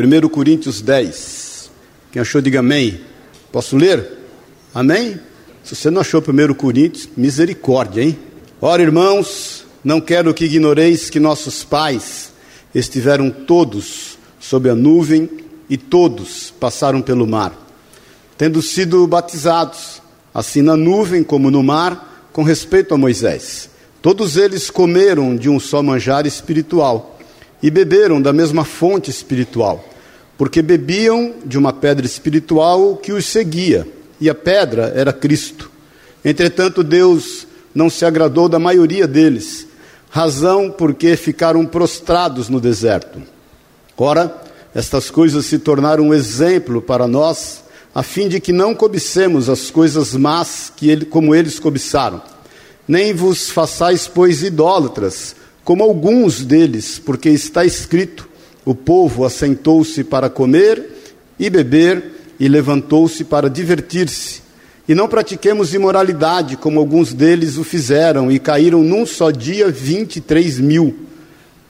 1 Coríntios 10. Quem achou, diga amém. Posso ler? Amém? Se você não achou 1 Coríntios, misericórdia, hein? Ora, irmãos, não quero que ignoreis que nossos pais estiveram todos sob a nuvem e todos passaram pelo mar, tendo sido batizados, assim na nuvem como no mar, com respeito a Moisés. Todos eles comeram de um só manjar espiritual e beberam da mesma fonte espiritual, porque bebiam de uma pedra espiritual que os seguia, e a pedra era Cristo. Entretanto, Deus não se agradou da maioria deles, razão porque ficaram prostrados no deserto. Ora, estas coisas se tornaram um exemplo para nós, a fim de que não cobicemos as coisas más que ele, como eles cobiçaram nem vos façais, pois, idólatras, como alguns deles, porque está escrito: o povo assentou-se para comer e beber e levantou-se para divertir-se. E não pratiquemos imoralidade, como alguns deles o fizeram, e caíram num só dia vinte e três mil.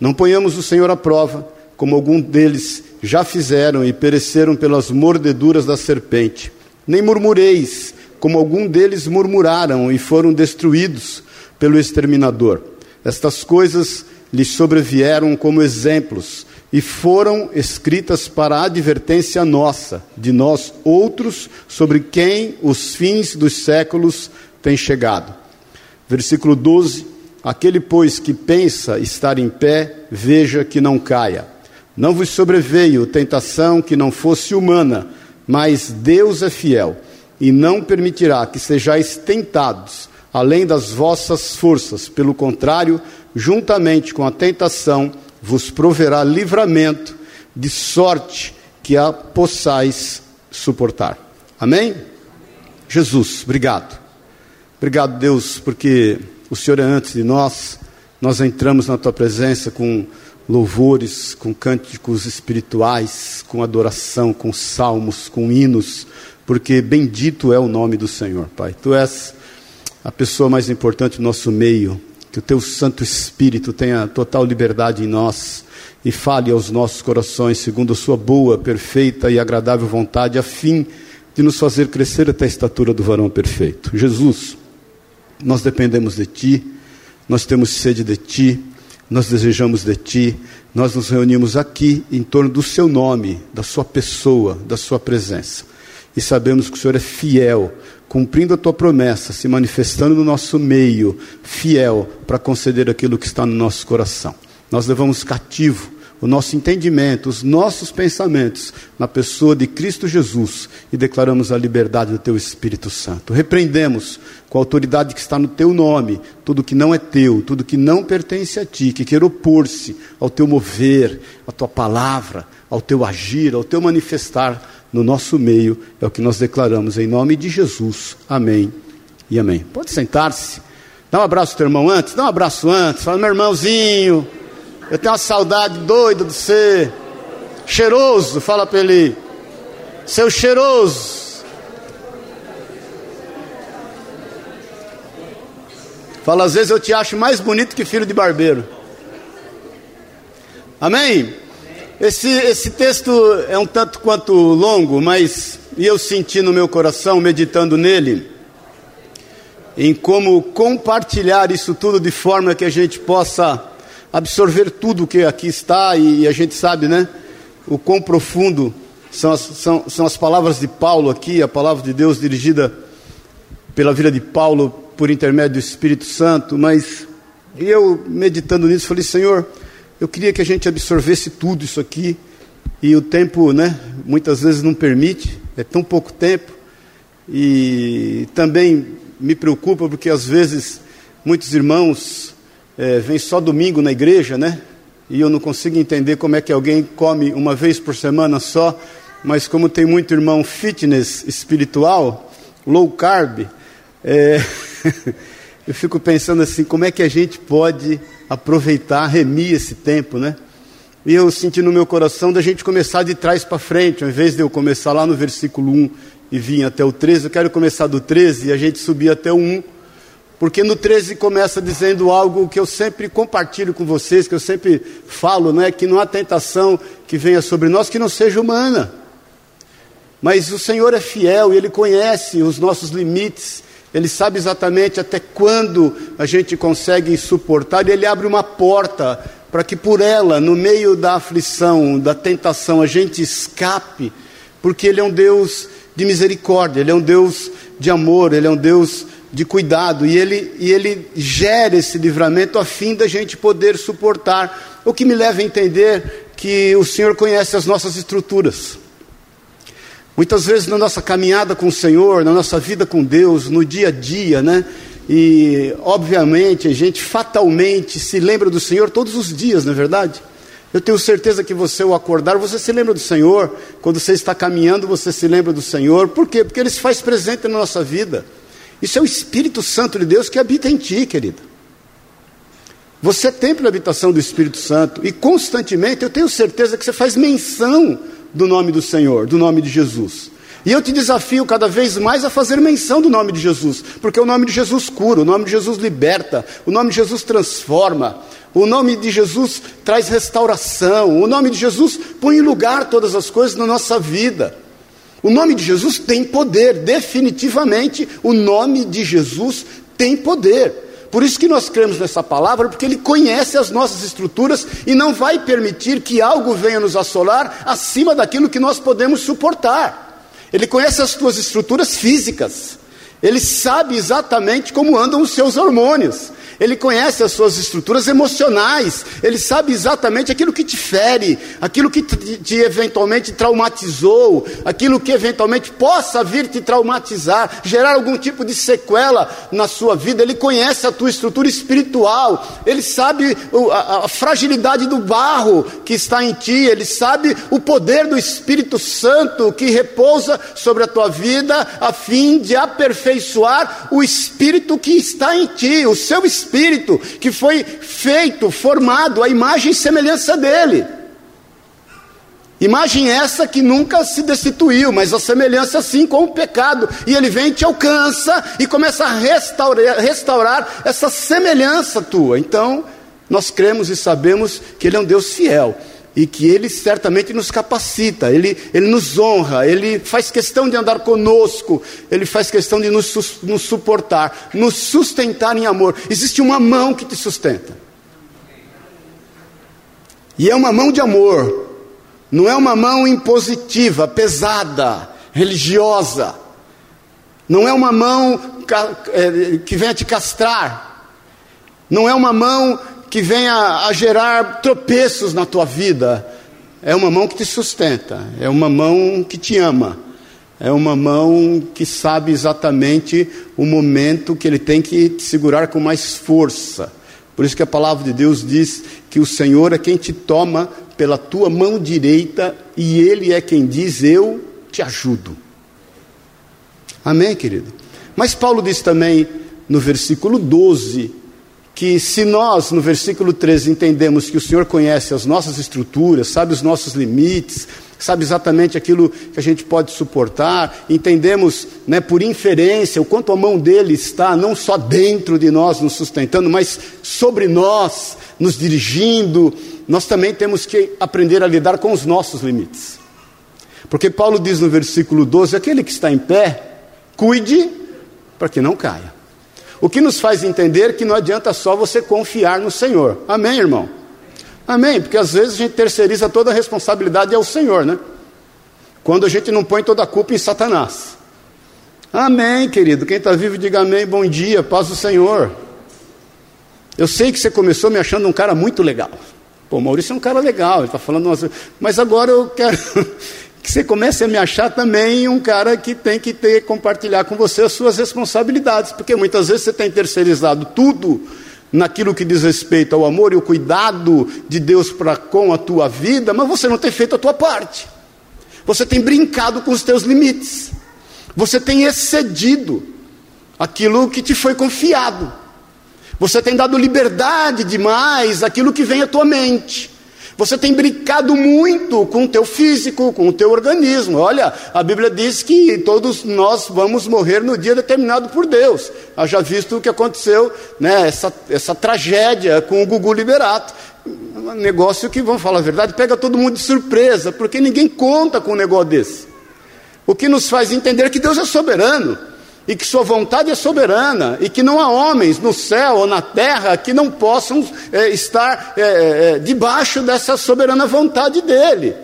Não ponhamos o Senhor à prova, como alguns deles já fizeram e pereceram pelas mordeduras da serpente. Nem murmureis, como algum deles murmuraram e foram destruídos pelo exterminador. Estas coisas lhes sobrevieram como exemplos e foram escritas para advertência nossa, de nós outros, sobre quem os fins dos séculos têm chegado. Versículo 12: Aquele, pois, que pensa estar em pé, veja que não caia. Não vos sobreveio tentação que não fosse humana, mas Deus é fiel e não permitirá que sejais tentados além das vossas forças. Pelo contrário, juntamente com a tentação, vos proverá livramento, de sorte que a possais suportar. Amém? Jesus, obrigado. Obrigado, Deus, porque o Senhor é antes de nós. Nós entramos na tua presença com louvores, com cânticos espirituais, com adoração, com salmos, com hinos porque bendito é o nome do Senhor, Pai. Tu és a pessoa mais importante do nosso meio, que o teu Santo Espírito tenha total liberdade em nós e fale aos nossos corações segundo a sua boa, perfeita e agradável vontade, a fim de nos fazer crescer até a estatura do varão perfeito. Jesus, nós dependemos de Ti, nós temos sede de Ti, nós desejamos de Ti, nós nos reunimos aqui em torno do Seu nome, da Sua pessoa, da Sua presença e sabemos que o Senhor é fiel, cumprindo a tua promessa, se manifestando no nosso meio, fiel para conceder aquilo que está no nosso coração. Nós levamos cativo o nosso entendimento, os nossos pensamentos na pessoa de Cristo Jesus e declaramos a liberdade do Teu Espírito Santo. Repreendemos com a autoridade que está no Teu nome tudo que não é Teu, tudo que não pertence a Ti, que quer opor-se ao Teu mover, à Tua palavra, ao Teu agir, ao Teu manifestar no nosso meio, é o que nós declaramos em nome de Jesus. Amém e amém. Pode sentar-se. Dá um abraço ao teu irmão antes, dá um abraço antes. Fala, meu irmãozinho, eu tenho uma saudade doida de você. Cheiroso, fala para ele. Seu cheiroso. Fala, às vezes eu te acho mais bonito que filho de barbeiro. Amém? Esse, esse texto é um tanto quanto longo, mas eu senti no meu coração, meditando nele, em como compartilhar isso tudo de forma que a gente possa absorver tudo que aqui está, e, a gente sabe, né? O quão profundo são as, são, são as palavras de Paulo aqui, a palavra de Deus dirigida pela vida de Paulo por intermédio do Espírito Santo, mas eu meditando nisso, falei, Senhor eu queria que a gente absorvesse tudo isso aqui, e o tempo, né, muitas vezes não permite, é tão pouco tempo, e também me preocupa porque às vezes muitos irmãos é, vêm só domingo na igreja, né, e eu não consigo entender como é que alguém come uma vez por semana só, mas como tem muito irmão fitness espiritual, low carb, é, eu fico pensando assim, como é que a gente pode aproveitar, remir esse tempo, né? E eu senti no meu coração da gente começar de trás para frente, ao invés de eu começar lá no versículo 1 e vir até o 13, eu quero começar do 13 e a gente subir até o 1, porque no 13 começa dizendo algo que eu sempre compartilho com vocês, que eu sempre falo, né, que não há tentação que venha sobre nós que não seja humana. Mas o Senhor é fiel e Ele conhece os nossos limites, Ele sabe exatamente até quando a gente consegue suportar, e Ele abre uma porta para que por ela, no meio da aflição, da tentação, a gente escape, porque Ele é um Deus de misericórdia, Ele é um Deus de amor, Ele é um Deus de cuidado, e Ele, e ele gera esse livramento a fim da gente poder suportar. O que me leva a entender que o Senhor conhece as nossas estruturas. Muitas vezes na nossa caminhada com o Senhor, na nossa vida com Deus, no dia a dia, né? E obviamente a gente fatalmente se lembra do Senhor todos os dias, não é verdade? Eu tenho certeza que você, ao acordar, você se lembra do Senhor. Quando você está caminhando, você se lembra do Senhor. Por quê? Porque Ele se faz presente na nossa vida. Isso é o Espírito Santo de Deus que habita em ti, querido. Você é templo de habitação do Espírito Santo. E constantemente eu tenho certeza que você faz menção do nome do Senhor, do nome de Jesus. E eu te desafio cada vez mais a fazer menção do nome de Jesus, porque o nome de Jesus cura, o nome de Jesus liberta, o nome de Jesus transforma, o nome de Jesus traz restauração, o nome de Jesus põe em lugar todas as coisas na nossa vida. O nome de Jesus tem poder, definitivamente, o nome de Jesus tem poder. Por isso que nós cremos nessa palavra, porque Ele conhece as nossas estruturas e não vai permitir que algo venha nos assolar acima daquilo que nós podemos suportar. Ele conhece as tuas estruturas físicas, Ele sabe exatamente como andam os seus hormônios, ele conhece as suas estruturas emocionais, ele sabe exatamente aquilo que te fere, aquilo que te, te eventualmente traumatizou, aquilo que eventualmente possa vir te traumatizar, gerar algum tipo de sequela na sua vida. Ele conhece a tua estrutura espiritual, ele sabe a, a fragilidade do barro que está em ti, ele sabe o poder do Espírito Santo que repousa sobre a tua vida, a fim de aperfeiçoar o espírito que está em ti, o seu espírito que foi feito, formado à imagem e semelhança dele. Imagem essa que nunca se destituiu, mas a semelhança sim com o pecado. E ele vem, te alcança e começa a restaurar, restaurar essa semelhança tua. Então, nós cremos e sabemos que Ele é um Deus fiel e que Ele certamente nos capacita, Ele, ele nos honra, Ele faz questão de andar conosco, Ele faz questão de nos, nos suportar, nos sustentar em amor. Existe uma mão que te sustenta, e é uma mão de amor, não é uma mão impositiva, pesada, religiosa, não é uma mão é, que venha te castrar, não é uma mão que venha a gerar tropeços na tua vida. É uma mão que te sustenta, é uma mão que te ama, é uma mão que sabe exatamente o momento que ele tem que te segurar com mais força. Por isso que a palavra de Deus diz que o Senhor é quem te toma pela tua mão direita e Ele é quem diz: Eu te ajudo. Amém, querido? Mas Paulo diz também no versículo 12: que se nós, no versículo 13, entendemos que o Senhor conhece as nossas estruturas, sabe os nossos limites, sabe exatamente aquilo que a gente pode suportar, entendemos né, por inferência o quanto a mão dele está não só dentro de nós nos sustentando, mas sobre nós, nos dirigindo, nós também temos que aprender a lidar com os nossos limites. Porque Paulo diz no versículo 12: aquele que está em pé, cuide para que não caia. O que nos faz entender que não adianta só você confiar no Senhor. Amém, irmão? Amém, porque às vezes a gente terceiriza toda a responsabilidade ao Senhor, né? Quando a gente não põe toda a culpa em Satanás. Amém, querido. Quem está vivo, diga amém. Bom dia, paz do Senhor. Eu sei que você começou me achando um cara muito legal. Pô, Maurício é um cara legal, ele está falando umas... Mas agora eu quero, que você comece a me achar também um cara que tem que ter, compartilhar com você as suas responsabilidades, porque muitas vezes você tem terceirizado tudo naquilo que diz respeito ao amor e o cuidado de Deus para com a tua vida, mas você não tem feito a tua parte. Você tem brincado com os teus limites. Você tem excedido aquilo que te foi confiado. Você tem dado liberdade demais àquilo que vem à tua mente. Você tem brincado muito com o teu físico, com o teu organismo. Olha, a Bíblia diz que todos nós vamos morrer no dia determinado por Deus. Haja visto o que aconteceu, né, essa, essa tragédia com o Gugu Liberato. Um negócio que, vamos falar a verdade, pega todo mundo de surpresa, porque ninguém conta com um negócio desse. O que nos faz entender que Deus é soberano e que Sua vontade é soberana, e que não há homens no céu ou na terra que não possam é, estar é, é, debaixo dessa soberana vontade dEle.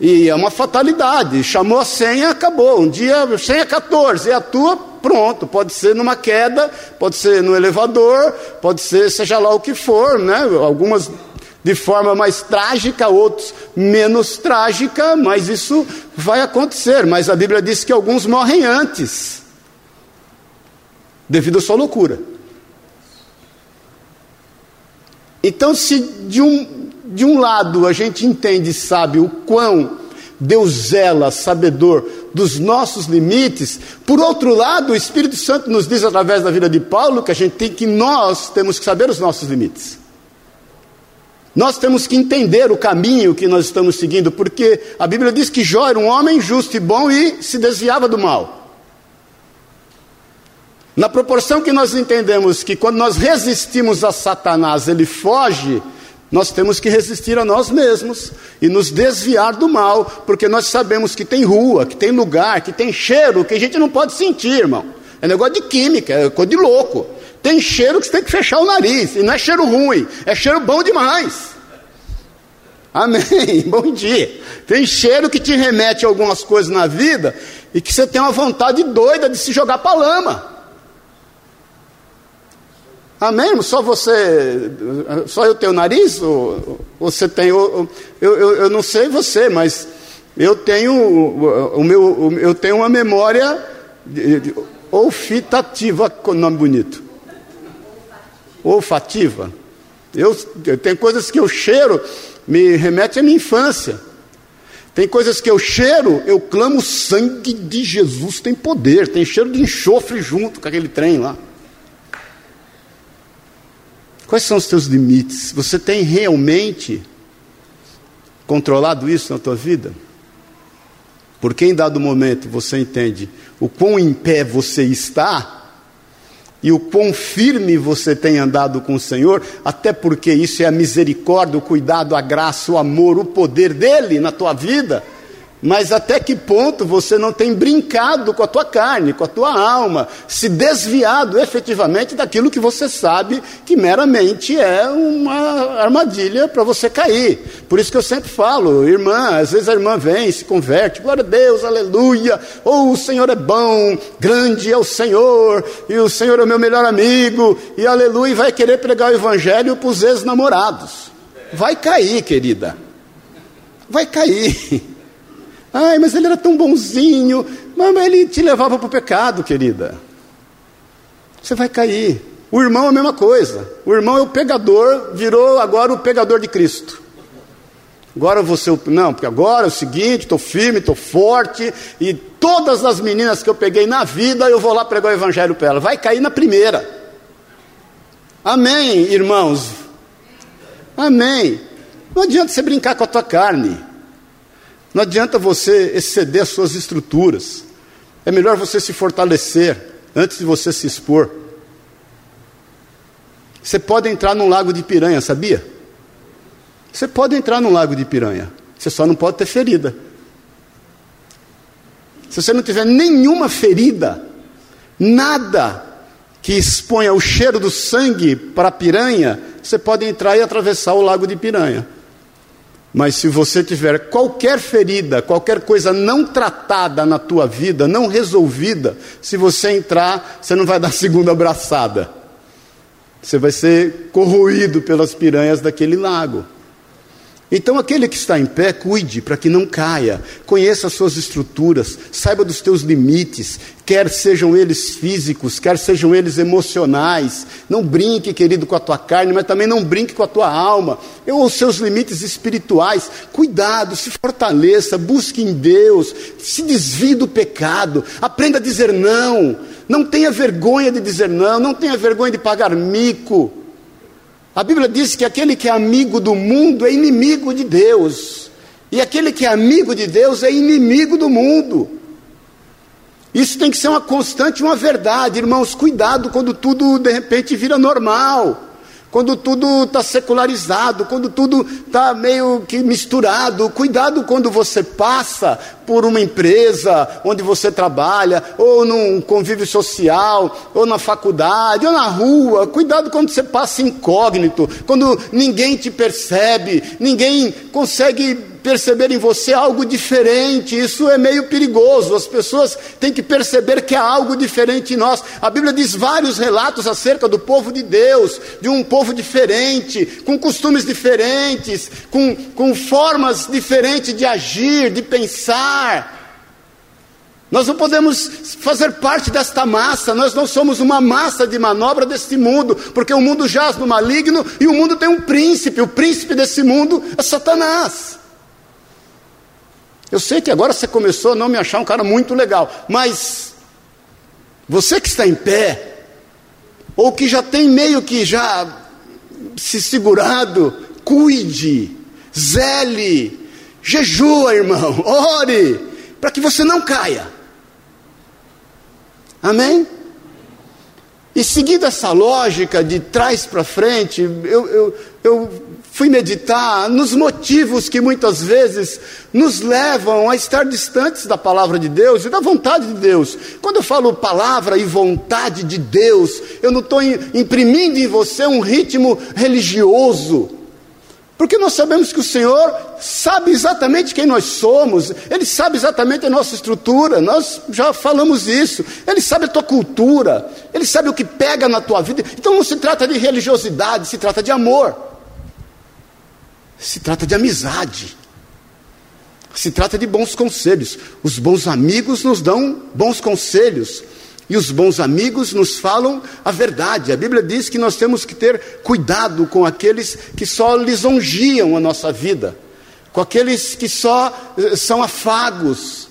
E é uma fatalidade. Chamou a senha, acabou. Um dia, senha 14, é a tua, pronto. Pode ser numa queda, pode ser no elevador, pode ser seja lá o que for, né? Algumas de forma mais trágica, outros menos trágica, mas isso vai acontecer. Mas a Bíblia diz que alguns morrem antes devido à sua loucura. Então, se de um, de um lado a gente entende e sabe o quão Deus zela, sabedor dos nossos limites, por outro lado, o Espírito Santo nos diz através da vida de Paulo que a gente tem que nós temos que saber os nossos limites. Nós temos que entender o caminho que nós estamos seguindo, porque a Bíblia diz que Jó era um homem justo e bom e se desviava do mal. Na proporção que nós entendemos que quando nós resistimos a Satanás, ele foge, nós temos que resistir a nós mesmos e nos desviar do mal, porque nós sabemos que tem rua, que tem lugar, que tem cheiro que a gente não pode sentir, irmão. É negócio de química, é coisa de louco. Tem cheiro que você tem que fechar o nariz, e não é cheiro ruim, é cheiro bom demais. Amém, bom dia. Tem cheiro que te remete a algumas coisas na vida e que você tem uma vontade doida de se jogar para a Amém? Só você, só eu tenho nariz? Ou você tem? Eu, eu, eu não sei você, mas eu tenho o meu, eu tenho uma memória olfitativa, com nome bonito. Olfativa. Eu, eu tem coisas que eu cheiro, me remete à minha infância. Tem coisas que eu cheiro, eu clamo sangue de Jesus tem poder. Tem cheiro de enxofre junto com aquele trem lá. Quais são os teus limites? Você tem realmente controlado isso na tua vida? Porque em dado momento você entende o quão em pé você está e o quão firme você tem andado com o Senhor, até porque isso é a misericórdia, o cuidado, a graça, o amor, o poder dele na tua vida. Mas até que ponto você não tem brincado com a tua carne, com a tua alma, se desviado efetivamente daquilo que você sabe que meramente é uma armadilha para você cair. Por isso que eu sempre falo, irmã, às vezes a irmã vem, se converte, glória a Deus, aleluia, ou oh, o Senhor é bom, grande é o Senhor, e o Senhor é o meu melhor amigo, e aleluia, e vai querer pregar o evangelho para os ex-namorados. Vai cair, querida. Vai cair. Ai, mas ele era tão bonzinho. Mas ele te levava para o pecado, querida. Você vai cair. O irmão é a mesma coisa. O irmão é o pegador, virou agora o pegador de Cristo. Agora você. Não, porque agora é o seguinte: estou firme, estou forte, e todas as meninas que eu peguei na vida, eu vou lá pregar o evangelho para ela. Vai cair na primeira. Amém, irmãos? Amém. Não adianta você brincar com a tua carne. Não adianta você exceder as suas estruturas. É melhor você se fortalecer antes de você se expor. Você pode entrar num lago de piranha, sabia? Você pode entrar num lago de piranha. Você só não pode ter ferida. Se você não tiver nenhuma ferida, nada que exponha o cheiro do sangue para a piranha, você pode entrar e atravessar o lago de piranha. Mas se você tiver qualquer ferida, qualquer coisa não tratada na tua vida, não resolvida, se você entrar, você não vai dar segunda abraçada. Você vai ser corroído pelas piranhas daquele lago. Então, aquele que está em pé, cuide para que não caia, conheça as suas estruturas, saiba dos teus limites, quer sejam eles físicos, quer sejam eles emocionais. Não brinque, querido, com a tua carne, mas também não brinque com a tua alma, ou os seus limites espirituais. Cuidado, se fortaleça, busque em Deus, se desvie do pecado, aprenda a dizer não. Não tenha vergonha de dizer não, não tenha vergonha de pagar mico. A Bíblia diz que aquele que é amigo do mundo é inimigo de Deus. E aquele que é amigo de Deus é inimigo do mundo. Isso tem que ser uma constante, uma verdade, irmãos. Cuidado quando tudo de repente vira normal quando tudo está secularizado, quando tudo está meio que misturado. Cuidado quando você passa por uma empresa onde você trabalha, ou num convívio social, ou na faculdade, ou na rua. Cuidado quando você passa incógnito, quando ninguém te percebe, ninguém consegue perceber em você algo diferente, isso é meio perigoso. As pessoas têm que perceber que há algo diferente em nós. A Bíblia diz vários relatos acerca do povo de Deus, de um povo diferente, com costumes diferentes, com, com formas diferentes de agir, de pensar. Nós não podemos fazer parte desta massa, nós não somos uma massa de manobra deste mundo, porque o mundo jaz no maligno e o mundo tem um príncipe, o príncipe desse mundo é Satanás. Eu sei que agora você começou a não me achar um cara muito legal, mas você que está em pé, ou que já tem meio que já se segurado, cuide, zele, jejua, irmão, ore, para que você não caia. Amém? E seguindo essa lógica de trás para frente, eu, eu, eu fui meditar nos motivos que muitas vezes nos levam a estar distantes da palavra de Deus e da vontade de Deus. Quando eu falo palavra e vontade de Deus, eu não estou imprimindo em você um ritmo religioso. Porque nós sabemos que o Senhor sabe exatamente quem nós somos, Ele sabe exatamente a nossa estrutura, nós já falamos isso, Ele sabe a tua cultura, Ele sabe o que pega na tua vida. Então não se trata de religiosidade, se trata de amor. Se trata de amizade. Se trata de bons conselhos. Os bons amigos nos dão bons conselhos. E os bons amigos nos falam a verdade. A Bíblia diz que nós temos que ter cuidado com aqueles que só lisonjiam a nossa vida, com aqueles que só eh, são afagos,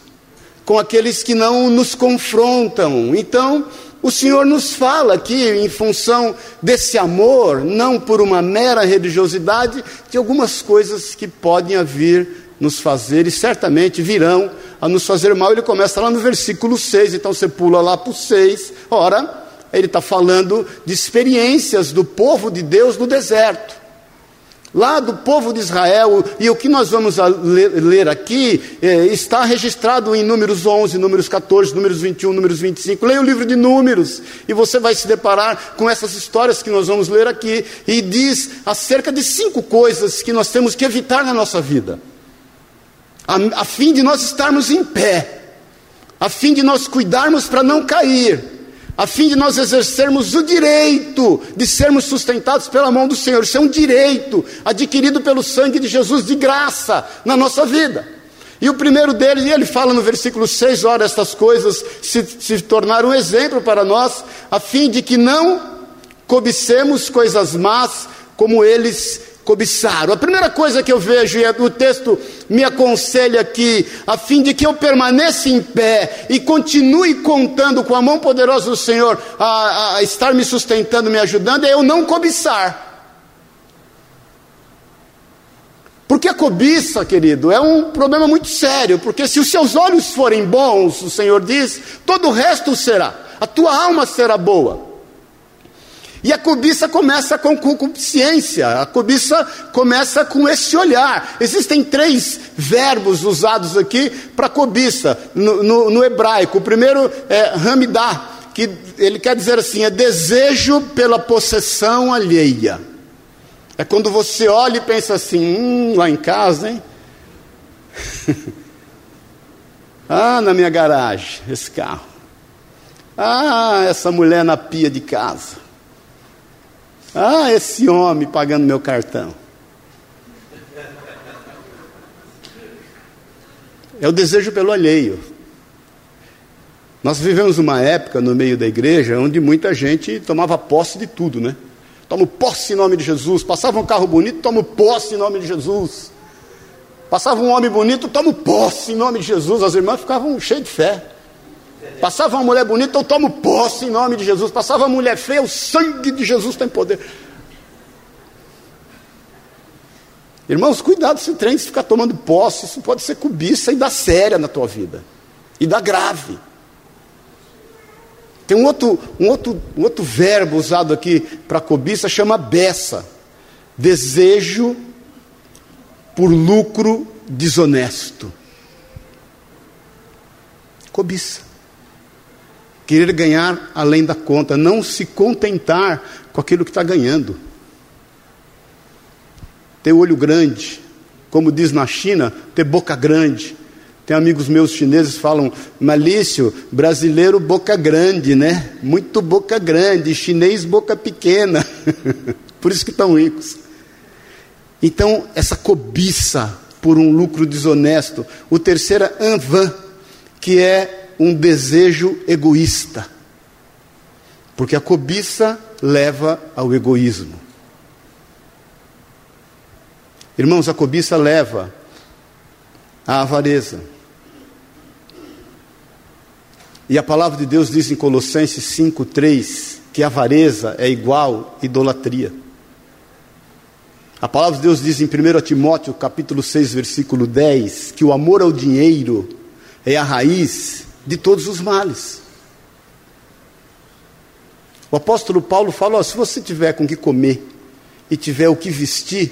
com aqueles que não nos confrontam. Então, o Senhor nos fala aqui, em função desse amor, não por uma mera religiosidade, de algumas coisas que podem vir nos fazer e certamente virão a nos fazer mal. Ele começa lá no versículo 6, então você pula lá para o 6. Ora, ele está falando de experiências do povo de Deus no deserto lá do povo de Israel, e o que nós vamos ler aqui é, está registrado em Números 11, Números 14, Números 21, Números 25. Leia o livro de Números e você vai se deparar com essas histórias que nós vamos ler aqui, e diz acerca de cinco coisas que nós temos que evitar na nossa vida, a, a fim de nós estarmos em pé, a fim de nós cuidarmos para não cair a fim de nós exercermos o direito de sermos sustentados pela mão do Senhor. Isso é um direito adquirido pelo sangue de Jesus de graça na nossa vida. E o primeiro deles, e ele fala no versículo 6, ora, estas coisas se, se tornaram um exemplo para nós, a fim de que não cobicemos coisas más como eles cobiçaram. A primeira coisa que eu vejo, e é o texto me aconselha aqui, a fim de que eu permaneça em pé e continue contando com a mão poderosa do Senhor a, a estar me sustentando, me ajudando, é eu não cobiçar. Porque a cobiça, querido, é um problema muito sério, porque se os seus olhos forem bons, o Senhor diz, todo o resto será, a tua alma será boa. E a cobiça começa com concupiscência, a cobiça começa com esse olhar. Existem três verbos usados aqui para cobiça no, no, no, hebraico. O primeiro é hamidá, que ele quer dizer assim: é desejo pela possessão alheia. É quando você olha e pensa assim: hum, lá em casa, hein? ah, na minha garagem, esse carro. Ah, essa mulher na pia de casa. Ah, esse homem pagando meu cartão. É o desejo pelo alheio. Nós vivemos uma época no meio da igreja onde muita gente tomava posse de tudo, né? Tomo posse em nome de Jesus. Passava um carro bonito, tomo posse em nome de Jesus. Passava um homem bonito, tomo posse em nome de Jesus. As irmãs ficavam cheias de fé. Passava uma mulher bonita, eu tomo posse em nome de Jesus. Passava uma mulher feia, o sangue de Jesus tem poder. Irmãos, cuidado se trem, se ficar tomando posse, isso pode ser cobiça e dar séria na tua vida. E dar grave. Tem um outro, um outro, um outro verbo usado aqui para cobiça, chama beça. Desejo por lucro desonesto. Cobiça. Querer ganhar além da conta, não se contentar com aquilo que está ganhando. Ter olho grande, como diz na China, ter boca grande. Tem amigos meus chineses que falam, Malício, brasileiro boca grande, né? Muito boca grande, chinês boca pequena. Por isso que estão ricos. Então, essa cobiça por um lucro desonesto. O terceiro é anvan, que é um desejo egoísta. Porque a cobiça leva ao egoísmo. Irmãos, a cobiça leva à avareza. E a palavra de Deus diz em Colossenses 5:3 que avareza é igual idolatria. A palavra de Deus diz em 1 Timóteo, capítulo 6, versículo 10, que o amor ao dinheiro é a raiz de todos os males. O apóstolo Paulo fala: se você tiver com o que comer e tiver o que vestir,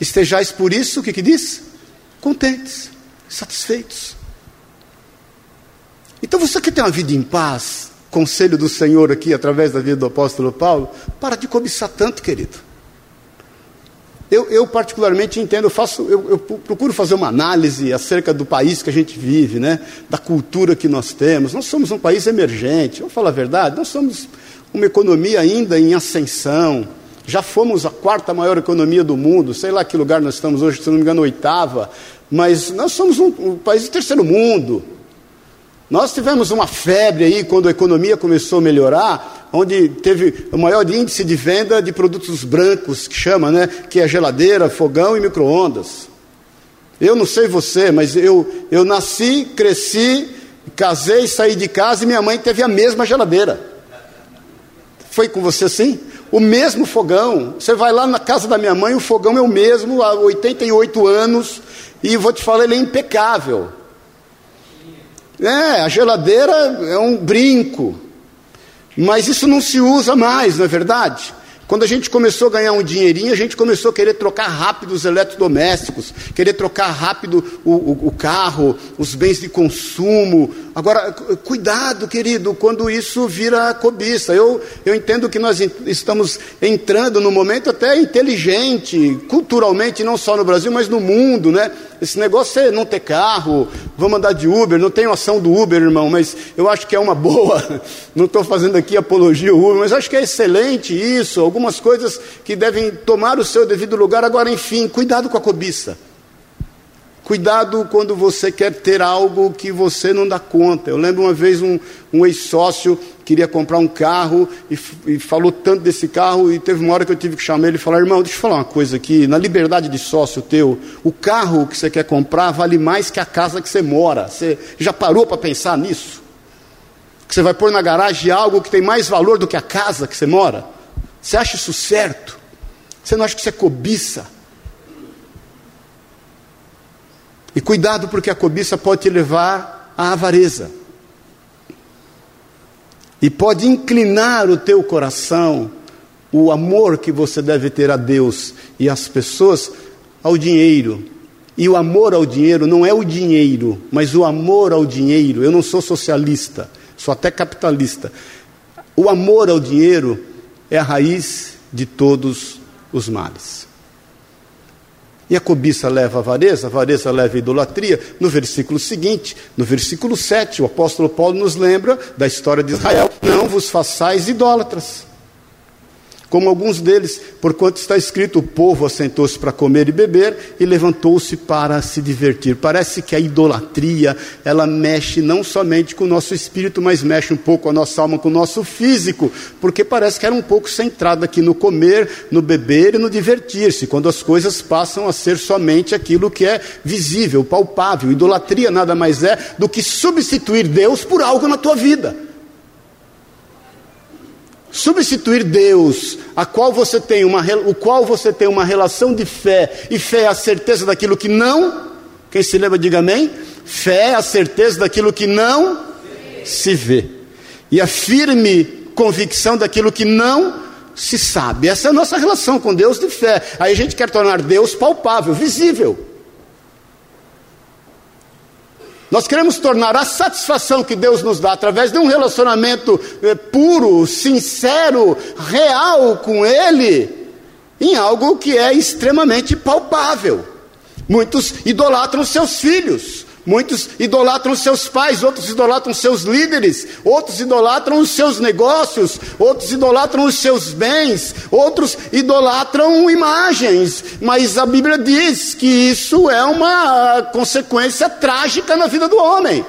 estejais por isso, o que, que diz? Contentes, satisfeitos. Então você que tem uma vida em paz, conselho do Senhor aqui através da vida do apóstolo Paulo, para de cobiçar tanto, querido. Eu, eu particularmente entendo, eu, faço, eu, eu, procuro fazer uma análise acerca do país que a gente vive, né? da cultura que nós temos. Nós somos um país emergente, vamos falar a verdade, nós somos uma economia ainda em ascensão. Já fomos a quarta maior economia do mundo, sei lá que lugar nós estamos hoje, se não me engano, oitava, mas nós somos um, um país de terceiro mundo. Nós tivemos uma febre aí quando a economia começou a melhorar, onde teve o maior índice de venda de produtos brancos, que chama, né? Que é geladeira, fogão e micro-ondas. Eu não sei você, mas eu, eu nasci, cresci, casei, saí de casa e minha mãe teve a mesma geladeira. Foi com você assim? O mesmo fogão. Você vai lá na casa da minha mãe, o fogão é o mesmo há 88 anos, e vou te falar, ele é impecável. É, a geladeira é um brinco. Mas isso não se usa mais, não é verdade? Quando a gente começou a ganhar um dinheirinho, a gente começou a querer trocar rápido os eletrodomésticos, querer trocar rápido o, o, o carro, os bens de consumo. Agora, cuidado, querido, quando isso vira cobiça. Eu, eu entendo que nós estamos entrando num momento até inteligente, culturalmente, não só no Brasil, mas no mundo, né? Esse negócio é não ter carro, vamos andar de Uber, não tenho ação do Uber, irmão, mas eu acho que é uma boa. Não estou fazendo aqui apologia ao Uber, mas acho que é excelente isso. Algumas coisas que devem tomar o seu devido lugar. Agora, enfim, cuidado com a cobiça. Cuidado quando você quer ter algo que você não dá conta. Eu lembro uma vez um, um ex-sócio queria comprar um carro e, e, falou tanto desse carro e teve uma hora que eu tive que chamar ele e falar, irmão, deixa eu falar uma coisa aqui, na liberdade de sócio teu, o carro que você quer comprar vale mais que a casa que você mora. Você já parou para pensar nisso? Que você vai pôr na garagem algo que tem mais valor do que a casa que você mora? Você acha isso certo? Você não acha que isso é cobiça? E cuidado, porque a cobiça pode te levar à avareza. E pode inclinar o teu coração, o amor que você deve ter a Deus e às pessoas, ao dinheiro. E o amor ao dinheiro não é o dinheiro, mas o amor ao dinheiro. Eu não sou socialista, sou até capitalista. O amor ao dinheiro é a raiz de todos os males. E a cobiça leva a avareza, a avareza leva a idolatria. No versículo seguinte, no versículo 7, o apóstolo Paulo nos lembra da história de Israel: Não vos façais idólatras como alguns deles, porquanto está escrito: o povo assentou-se para comer e beber e levantou-se para se divertir. Parece que a idolatria, ela mexe não somente com o nosso espírito, mas mexe um pouco a nossa alma, com o nosso físico, porque parece que era um pouco centrado aqui no comer, no beber e no divertir-se, quando as coisas passam a ser somente aquilo que é visível, palpável. Idolatria nada mais é do que substituir Deus por algo na tua vida. Substituir Deus, a qual você tem uma, o qual você tem uma relação de fé, e fé é a certeza daquilo que não, quem se lembra, diga amém. Fé é a certeza daquilo que não se vê, e a firme convicção daquilo que não se sabe. Essa é a nossa relação com Deus de fé. Aí a gente quer tornar Deus palpável, visível. Nós queremos tornar a satisfação que Deus nos dá através de um relacionamento eh, puro, sincero, real com Ele, em algo que é extremamente palpável. Muitos idolatram seus filhos, Muitos idolatram seus pais, outros idolatram seus líderes, outros idolatram os seus negócios, outros idolatram os seus bens, outros idolatram imagens. Mas a Bíblia diz que isso é uma consequência trágica na vida do homem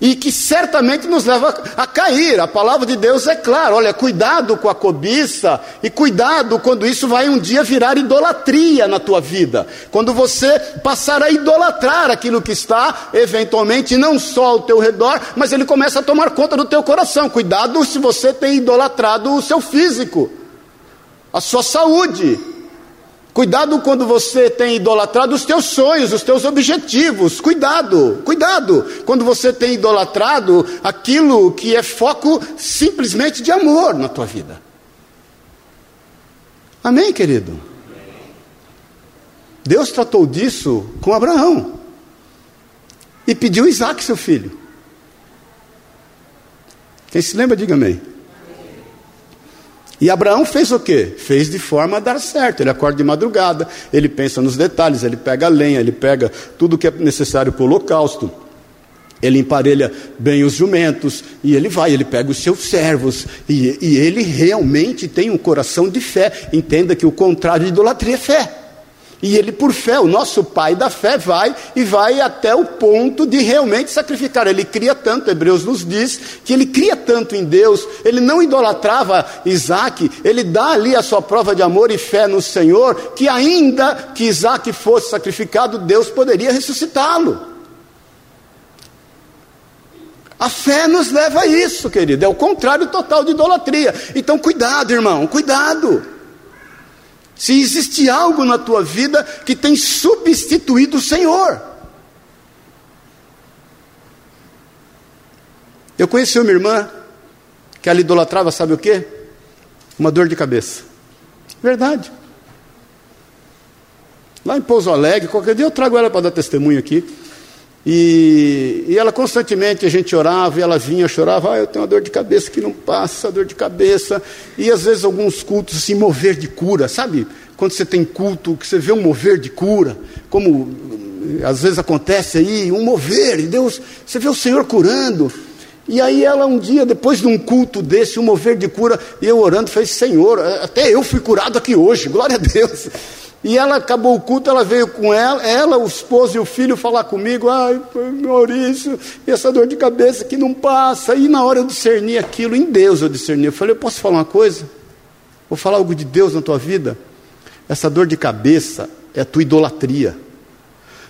e que certamente nos leva a cair. A palavra de Deus é clara: olha, cuidado com a cobiça e cuidado quando isso vai um dia virar idolatria na tua vida. Quando você passar a idolatrar aquilo que está, eventualmente, não só ao teu redor, mas ele começa a tomar conta do teu coração. Cuidado se você tem idolatrado o seu físico, a sua saúde Cuidado quando você tem idolatrado os teus sonhos, os teus objetivos. Cuidado, cuidado quando você tem idolatrado aquilo que é foco simplesmente de amor na tua vida. Amém, querido? Deus tratou disso com Abraão e pediu Isaac, seu filho. Quem se lembra, diga amém. E Abraão fez o quê? Fez de forma a dar certo. Ele acorda de madrugada, ele pensa nos detalhes, ele pega a lenha, ele pega tudo que é necessário para o holocausto. Ele emparelha bem os jumentos e ele vai, ele pega os seus servos e, e ele realmente tem um coração de fé. Entenda que o contrário de idolatria é fé. E ele, por fé, o nosso pai da fé, vai e vai até o ponto de realmente sacrificar. Ele cria tanto, Hebreus nos diz, que ele cria tanto em Deus, ele não idolatrava Isaac, ele dá ali a sua prova de amor e fé no Senhor, que ainda que Isaac fosse sacrificado, Deus poderia ressuscitá-lo. A fé nos leva a isso, querido, é o contrário total de idolatria. Então, cuidado, irmão, cuidado. Se existe algo na tua vida que tem substituído o Senhor. Eu conheci uma irmã que ela idolatrava, sabe o que? Uma dor de cabeça. Verdade. Lá em Pouso Alegre, qualquer dia eu trago ela para dar testemunho aqui. E, e, ela constantemente, a gente orava e ela vinha, chorava, ah, eu tenho uma dor de cabeça que não passa, dor de cabeça. E às vezes alguns cultos se assim, mover de cura, sabe? Quando você tem culto, que você vê um mover de cura, como às vezes acontece aí, um mover, e Deus, você vê o Senhor curando. E aí ela um dia, depois de um culto desse, um mover de cura, e eu orando, fez, Senhor, até eu fui curado aqui hoje, glória a Deus. E ela acabou o culto, ela veio com ela, ela, o esposo e o filho falar comigo, ai, Maurício, essa dor de cabeça que não passa. E na hora eu discerni aquilo, em Deus eu discerni. Eu falei, eu posso falar uma coisa? Vou falar algo de Deus na tua vida? Essa dor de cabeça é a tua idolatria.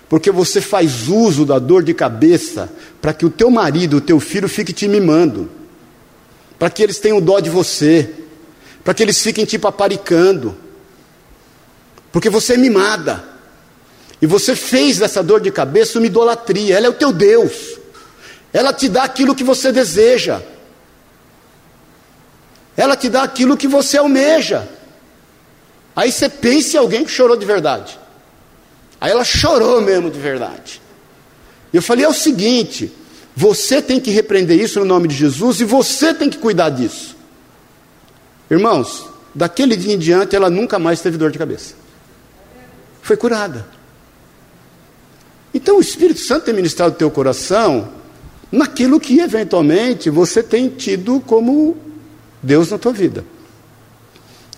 Porque você faz uso da dor de cabeça para que o teu marido, o teu filho fique te mimando. Para que eles tenham dó de você. Para que eles fiquem te paparicando porque você é mimada. E você fez dessa dor de cabeça uma idolatria. Ela é o teu Deus. Ela te dá aquilo que você deseja. Ela te dá aquilo que você almeja. Aí você pensa em alguém que chorou de verdade. Aí ela chorou mesmo de verdade. Eu falei: é o seguinte, você tem que repreender isso no nome de Jesus e você tem que cuidar disso. Irmãos, daquele dia em diante ela nunca mais teve dor de cabeça foi curada. Então o Espírito Santo tem ministrado o teu coração naquilo que eventualmente você tem tido como Deus na tua vida.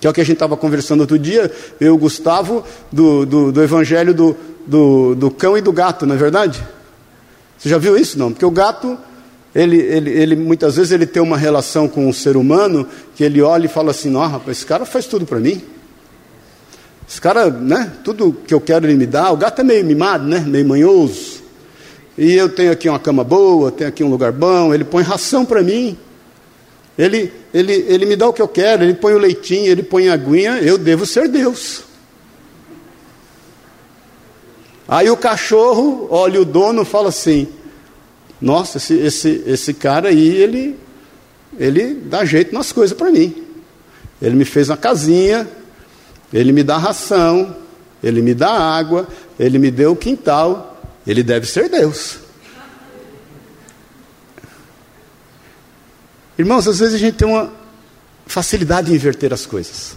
Que é o que a gente estava conversando outro dia, eu, Gustavo, do, do, do evangelho do, do, do, cão e do gato, não é verdade? Você já viu isso? Não, porque o gato, ele, ele, ele muitas vezes ele tem uma relação com o ser humano que ele olha e fala assim, não, rapaz, esse cara faz tudo para mim. Esse cara, né? Tudo que eu quero ele me dá. O gato é meio mimado, né? Meio manhoso. E eu tenho aqui uma cama boa, tenho aqui um lugar bom. Ele põe ração para mim. Ele, ele, ele me dá o que eu quero, ele põe o leitinho, ele põe a aguinha, eu devo ser Deus. Aí o cachorro olha o dono e fala assim: Nossa, esse, esse, esse cara aí, ele, ele dá jeito nas coisas para mim. Ele me fez uma casinha, ele me dá ração, ele me dá água, ele me deu o quintal, ele deve ser Deus. Irmãos, às vezes a gente tem uma facilidade em inverter as coisas.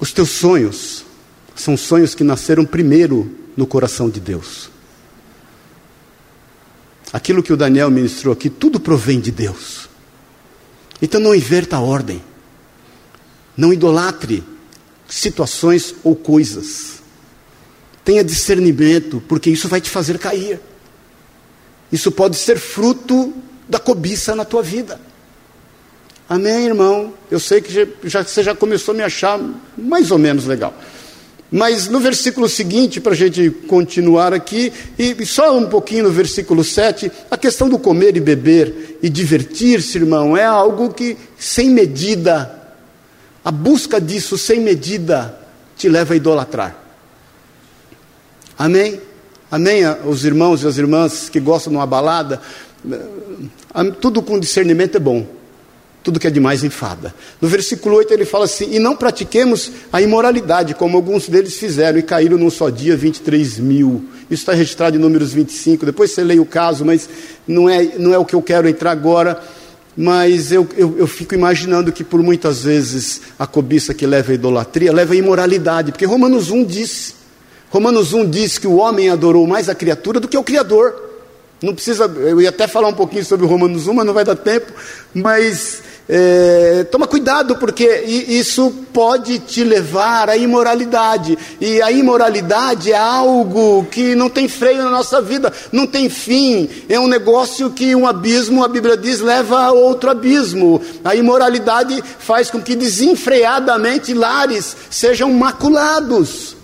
Os teus sonhos são sonhos que nasceram primeiro no coração de Deus. Aquilo que o Daniel ministrou aqui, tudo provém de Deus. Então não inverta a ordem. Não idolatre situações ou coisas. Tenha discernimento, porque isso vai te fazer cair. Isso pode ser fruto da cobiça na tua vida. Amém, irmão? Eu sei que já, você já começou a me achar mais ou menos legal. Mas no versículo seguinte, para a gente continuar aqui, e só um pouquinho no versículo 7, a questão do comer e beber e divertir-se, irmão, é algo que sem medida, a busca disso sem medida, te leva a idolatrar. Amém? Amém? Os irmãos e as irmãs que gostam de uma balada, tudo com discernimento é bom, tudo que é demais enfada. No versículo 8 ele fala assim: E não pratiquemos a imoralidade, como alguns deles fizeram, e caíram num só dia 23 mil. Isso está registrado em Números 25. Depois você lê o caso, mas não é, não é o que eu quero entrar agora. Mas eu, eu, eu fico imaginando que por muitas vezes a cobiça que leva à idolatria leva à imoralidade, porque Romanos 1 diz. Romanos 1 diz que o homem adorou mais a criatura do que o Criador. Não precisa, eu ia até falar um pouquinho sobre Romanos 1, mas não vai dar tempo. Mas é, toma cuidado, porque isso pode te levar à imoralidade. E a imoralidade é algo que não tem freio na nossa vida, não tem fim. É um negócio que um abismo, a Bíblia diz, leva a outro abismo. A imoralidade faz com que desenfreadamente lares sejam maculados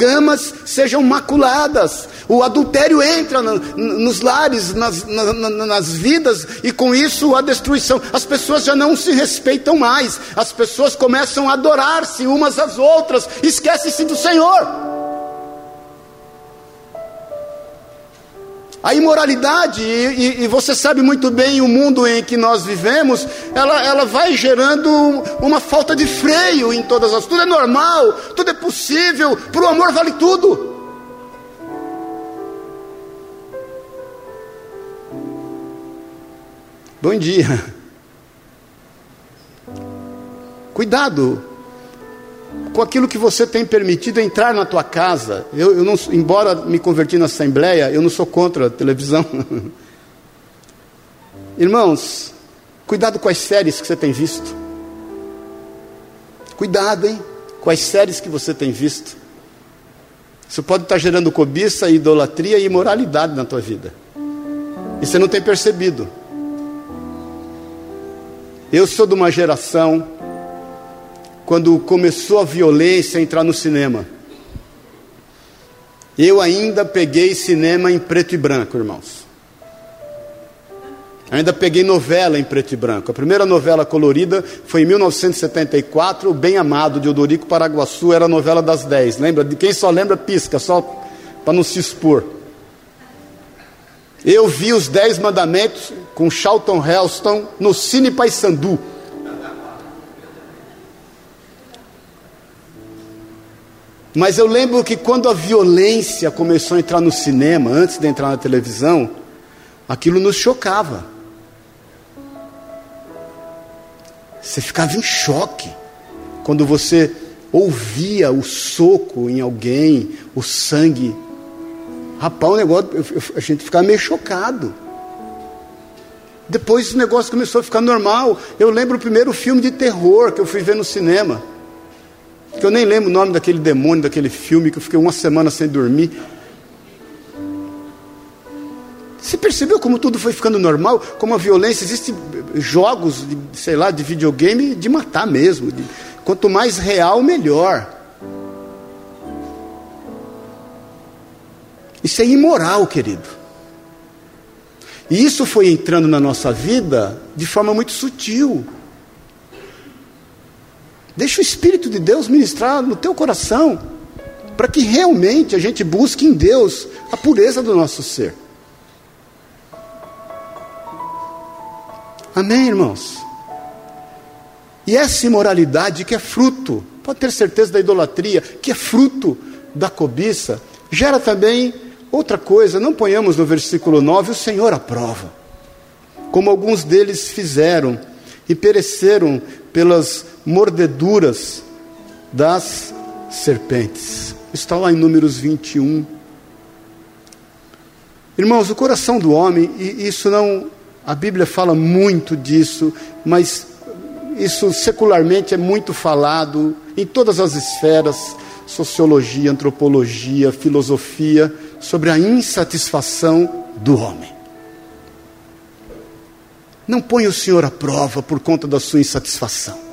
camas sejam maculadas, o adultério entra no, nos lares, nas, na, nas vidas, e com isso a destruição. As pessoas já não se respeitam mais, as pessoas começam a adorar-se umas às outras, esquecem-se do Senhor. A imoralidade, e, e, você sabe muito bem o mundo em que nós vivemos, ela, ela vai gerando uma falta de freio em todas as. Tudo é normal, tudo é possível, para o amor vale tudo. Bom dia. Cuidado, com aquilo que você tem permitido entrar na tua casa. Eu, eu não, embora me converti na Assembleia, eu não sou contra a televisão. Irmãos, cuidado com as séries que você tem visto. Cuidado, hein? Com as séries que você tem visto. Isso pode estar gerando cobiça, idolatria e imoralidade na tua vida. E você não tem percebido. Eu sou de uma geração quando começou a violência a entrar no cinema. Eu ainda peguei cinema em preto e branco, irmãos. Ainda peguei novela em preto e branco. A primeira novela colorida foi em 1974, O Bem Amado de Odorico Paraguaçu, era a novela das 10. Lembra? De quem só lembra, pisca, só para não se expor. Eu vi os Dez Mandamentos com Charlton Heston no Cine Paysandu. Mas eu lembro que quando a violência começou a entrar no cinema, antes de entrar na televisão, aquilo nos chocava. Você ficava em choque quando você ouvia o soco em alguém, o sangue. Rapaz, o negócio, a gente ficava meio chocado. Depois o negócio começou a ficar normal. Eu lembro o primeiro filme de terror que eu fui ver no cinema que eu nem lembro o nome daquele demônio, daquele filme, que eu fiquei uma semana sem dormir. Você percebeu como tudo foi ficando normal? Como a violência, existem jogos, de, sei lá, de videogame de matar mesmo. De, quanto mais real, melhor. Isso é imoral, querido. E isso foi entrando na nossa vida de forma muito sutil. Deixa o Espírito de Deus ministrar no teu coração, para que realmente a gente busque em Deus a pureza do nosso ser. Amém, irmãos? E essa imoralidade que é fruto, pode ter certeza da idolatria, que é fruto da cobiça, gera também outra coisa, não ponhamos no versículo 9, o Senhor aprova, como alguns deles fizeram e pereceram pelas mordeduras das serpentes. Está lá em Números 21. Irmãos, o coração do homem, e isso não a Bíblia fala muito disso, mas isso secularmente é muito falado em todas as esferas sociologia, antropologia, filosofia sobre a insatisfação do homem. Não põe o Senhor à prova por conta da sua insatisfação.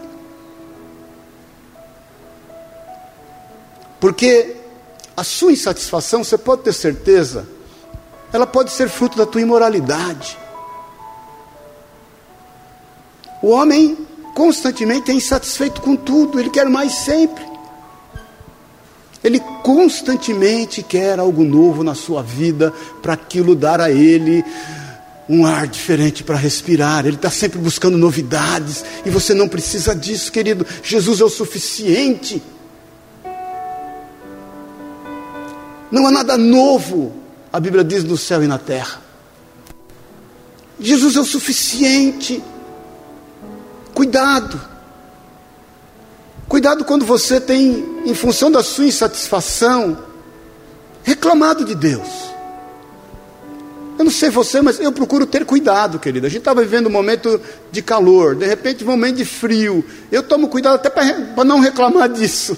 Porque a sua insatisfação, você pode ter certeza, ela pode ser fruto da tua imoralidade. O homem constantemente é insatisfeito com tudo, ele quer mais sempre. Ele constantemente quer algo novo na sua vida, para aquilo dar a ele um ar diferente para respirar. Ele está sempre buscando novidades, e você não precisa disso, querido. Jesus é o suficiente. Não há nada novo, a Bíblia diz, no céu e na terra. Jesus é o suficiente. Cuidado. Cuidado quando você tem, em função da sua insatisfação, reclamado de Deus. Eu não sei você, mas eu procuro ter cuidado, querido. A gente estava vivendo um momento de calor, de repente um momento de frio. Eu tomo cuidado até para não reclamar disso.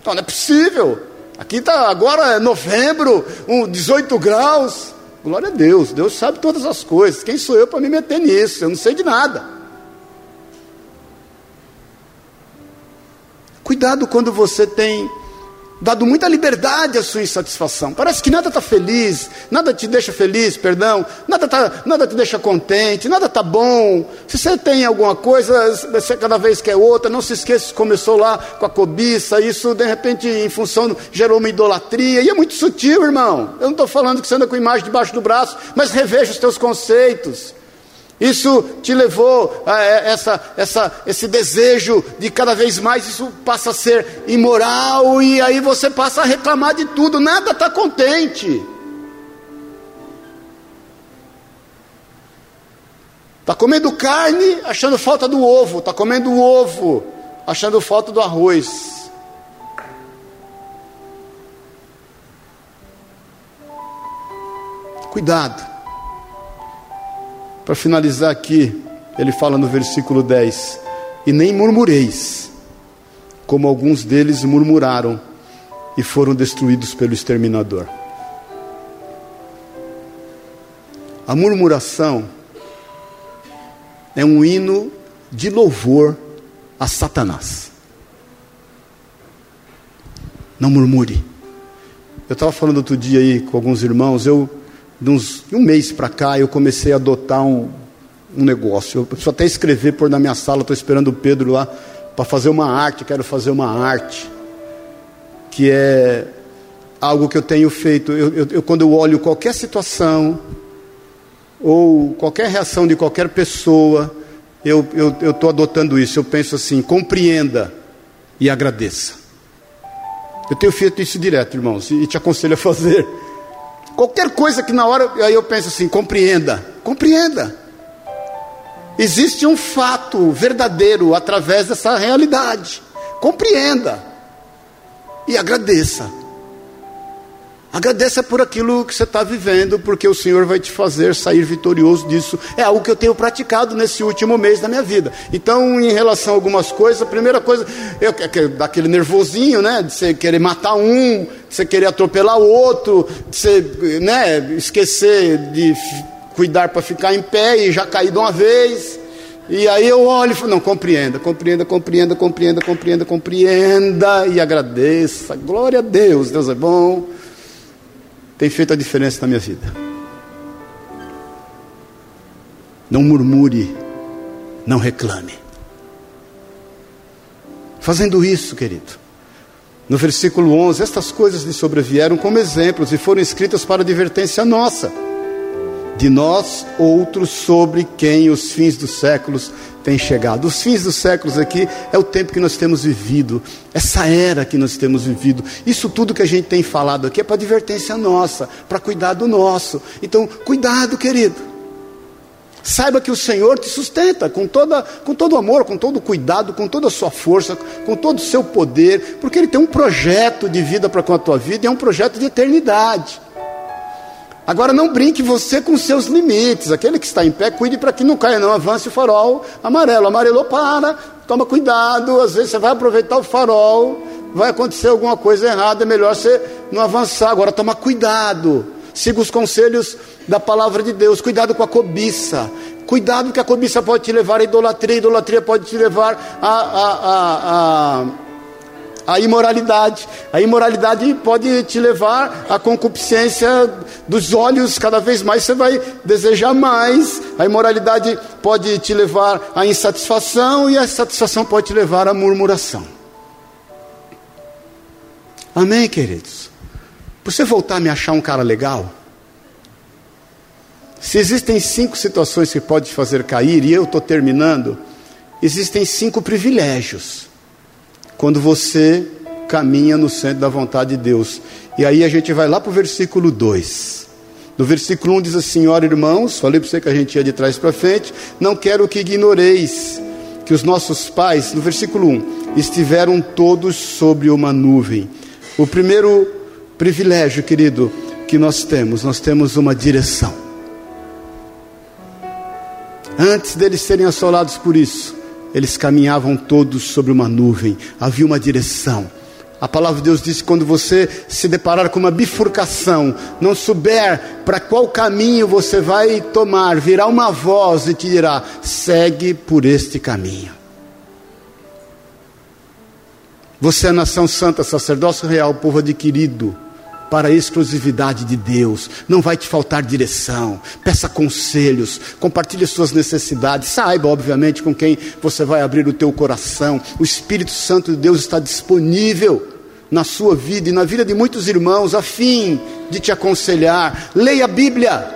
Então, não é possível. Aqui está agora é novembro, um 18 graus. Glória a Deus, Deus sabe todas as coisas. Quem sou eu para me meter nisso? Eu não sei de nada. Cuidado quando você tem dado muita liberdade à sua insatisfação. Parece que nada está feliz, nada te deixa feliz, perdão, nada, tá, nada te deixa contente, nada está bom. Se você tem alguma coisa, você cada vez quer outra. Não se esqueça que começou lá com a cobiça, isso de repente, em função, gerou uma idolatria. E é muito sutil, irmão. Eu não estou falando que você anda com imagem debaixo do braço, mas reveja os teus conceitos. Isso te levou a essa, essa, esse desejo de cada vez mais isso passa a ser imoral e aí você passa a reclamar de tudo, nada está contente. Está comendo carne, achando falta do ovo, está comendo ovo, achando falta do arroz. Cuidado. Para finalizar aqui, ele fala no versículo 10: E nem murmureis, como alguns deles murmuraram e foram destruídos pelo exterminador. A murmuração é um hino de louvor a Satanás. Não murmure. Eu estava falando outro dia aí com alguns irmãos, eu de uns um mês para cá, eu comecei a adotar um, um negócio. Eu preciso até escrever, por na minha sala, estou esperando o Pedro lá para fazer uma arte, quero fazer uma arte, que é algo que eu tenho feito. Eu, eu, eu, quando eu olho qualquer situação, ou qualquer reação de qualquer pessoa, eu estou adotando isso. Eu penso assim: compreenda e agradeça. Eu tenho feito isso direto, irmãos, e te aconselho a fazer. Qualquer coisa que na hora, aí eu penso assim, compreenda, compreenda. Existe um fato verdadeiro através dessa realidade. Compreenda e agradeça. Agradeça por aquilo que você está vivendo, porque o Senhor vai te fazer sair vitorioso disso. É algo que eu tenho praticado nesse último mês da minha vida. Então, em relação a algumas coisas, a primeira coisa, eu, daquele nervosinho, né? De você querer matar um, de você querer atropelar outro, de você né, esquecer de cuidar para ficar em pé e já cair de uma vez. E aí eu olho e falo, não, compreenda, compreenda, compreenda, compreenda, compreenda, compreenda e agradeça. Glória a Deus, Deus é bom tem feito a diferença na minha vida. Não murmure, não reclame. Fazendo isso, querido, no versículo 11, estas coisas lhe sobrevieram como exemplos e foram escritas para advertência nossa, de nós outros sobre quem os fins dos séculos têm chegado. Os fins dos séculos aqui é o tempo que nós temos vivido, essa era que nós temos vivido. Isso tudo que a gente tem falado aqui é para advertência nossa, para cuidar do nosso. Então, cuidado, querido. Saiba que o Senhor te sustenta com, toda, com todo amor, com todo cuidado, com toda a sua força, com todo o seu poder, porque Ele tem um projeto de vida para com a tua vida e é um projeto de eternidade. Agora não brinque você com seus limites. Aquele que está em pé, cuide para que não caia, não avance o farol amarelo. Amarelou, para, toma cuidado. Às vezes você vai aproveitar o farol, vai acontecer alguma coisa errada, é melhor você não avançar. Agora toma cuidado. Siga os conselhos da palavra de Deus. Cuidado com a cobiça. Cuidado que a cobiça pode te levar à idolatria, a idolatria pode te levar à, à, à, à, imoralidade. A imoralidade pode te levar à concupiscência dos olhos, cada vez mais você vai desejar mais. A imoralidade pode te levar à insatisfação e a insatisfação pode te levar à murmuração. Amém, queridos? Para você voltar a me achar um cara legal, se existem cinco situações que pode te fazer cair, e eu estou terminando, existem cinco privilégios quando você caminha no centro da vontade de Deus. E aí a gente vai lá para o versículo 2. No versículo 1 diz assim: Ora, irmãos, falei para você que a gente ia de trás para frente, não quero que ignoreis que os nossos pais, no versículo 1, estiveram todos sobre uma nuvem. O primeiro privilégio, querido, que nós temos, nós temos uma direção. Antes deles serem assolados por isso, eles caminhavam todos sobre uma nuvem, havia uma direção. A palavra de Deus diz que quando você se deparar com uma bifurcação, não souber para qual caminho você vai tomar, virá uma voz e te dirá: segue por este caminho. Você é nação santa, sacerdócio real, povo adquirido para a exclusividade de Deus. Não vai te faltar direção. Peça conselhos, compartilhe suas necessidades. Saiba, obviamente, com quem você vai abrir o teu coração. O Espírito Santo de Deus está disponível na sua vida e na vida de muitos irmãos a fim de te aconselhar. Leia a Bíblia.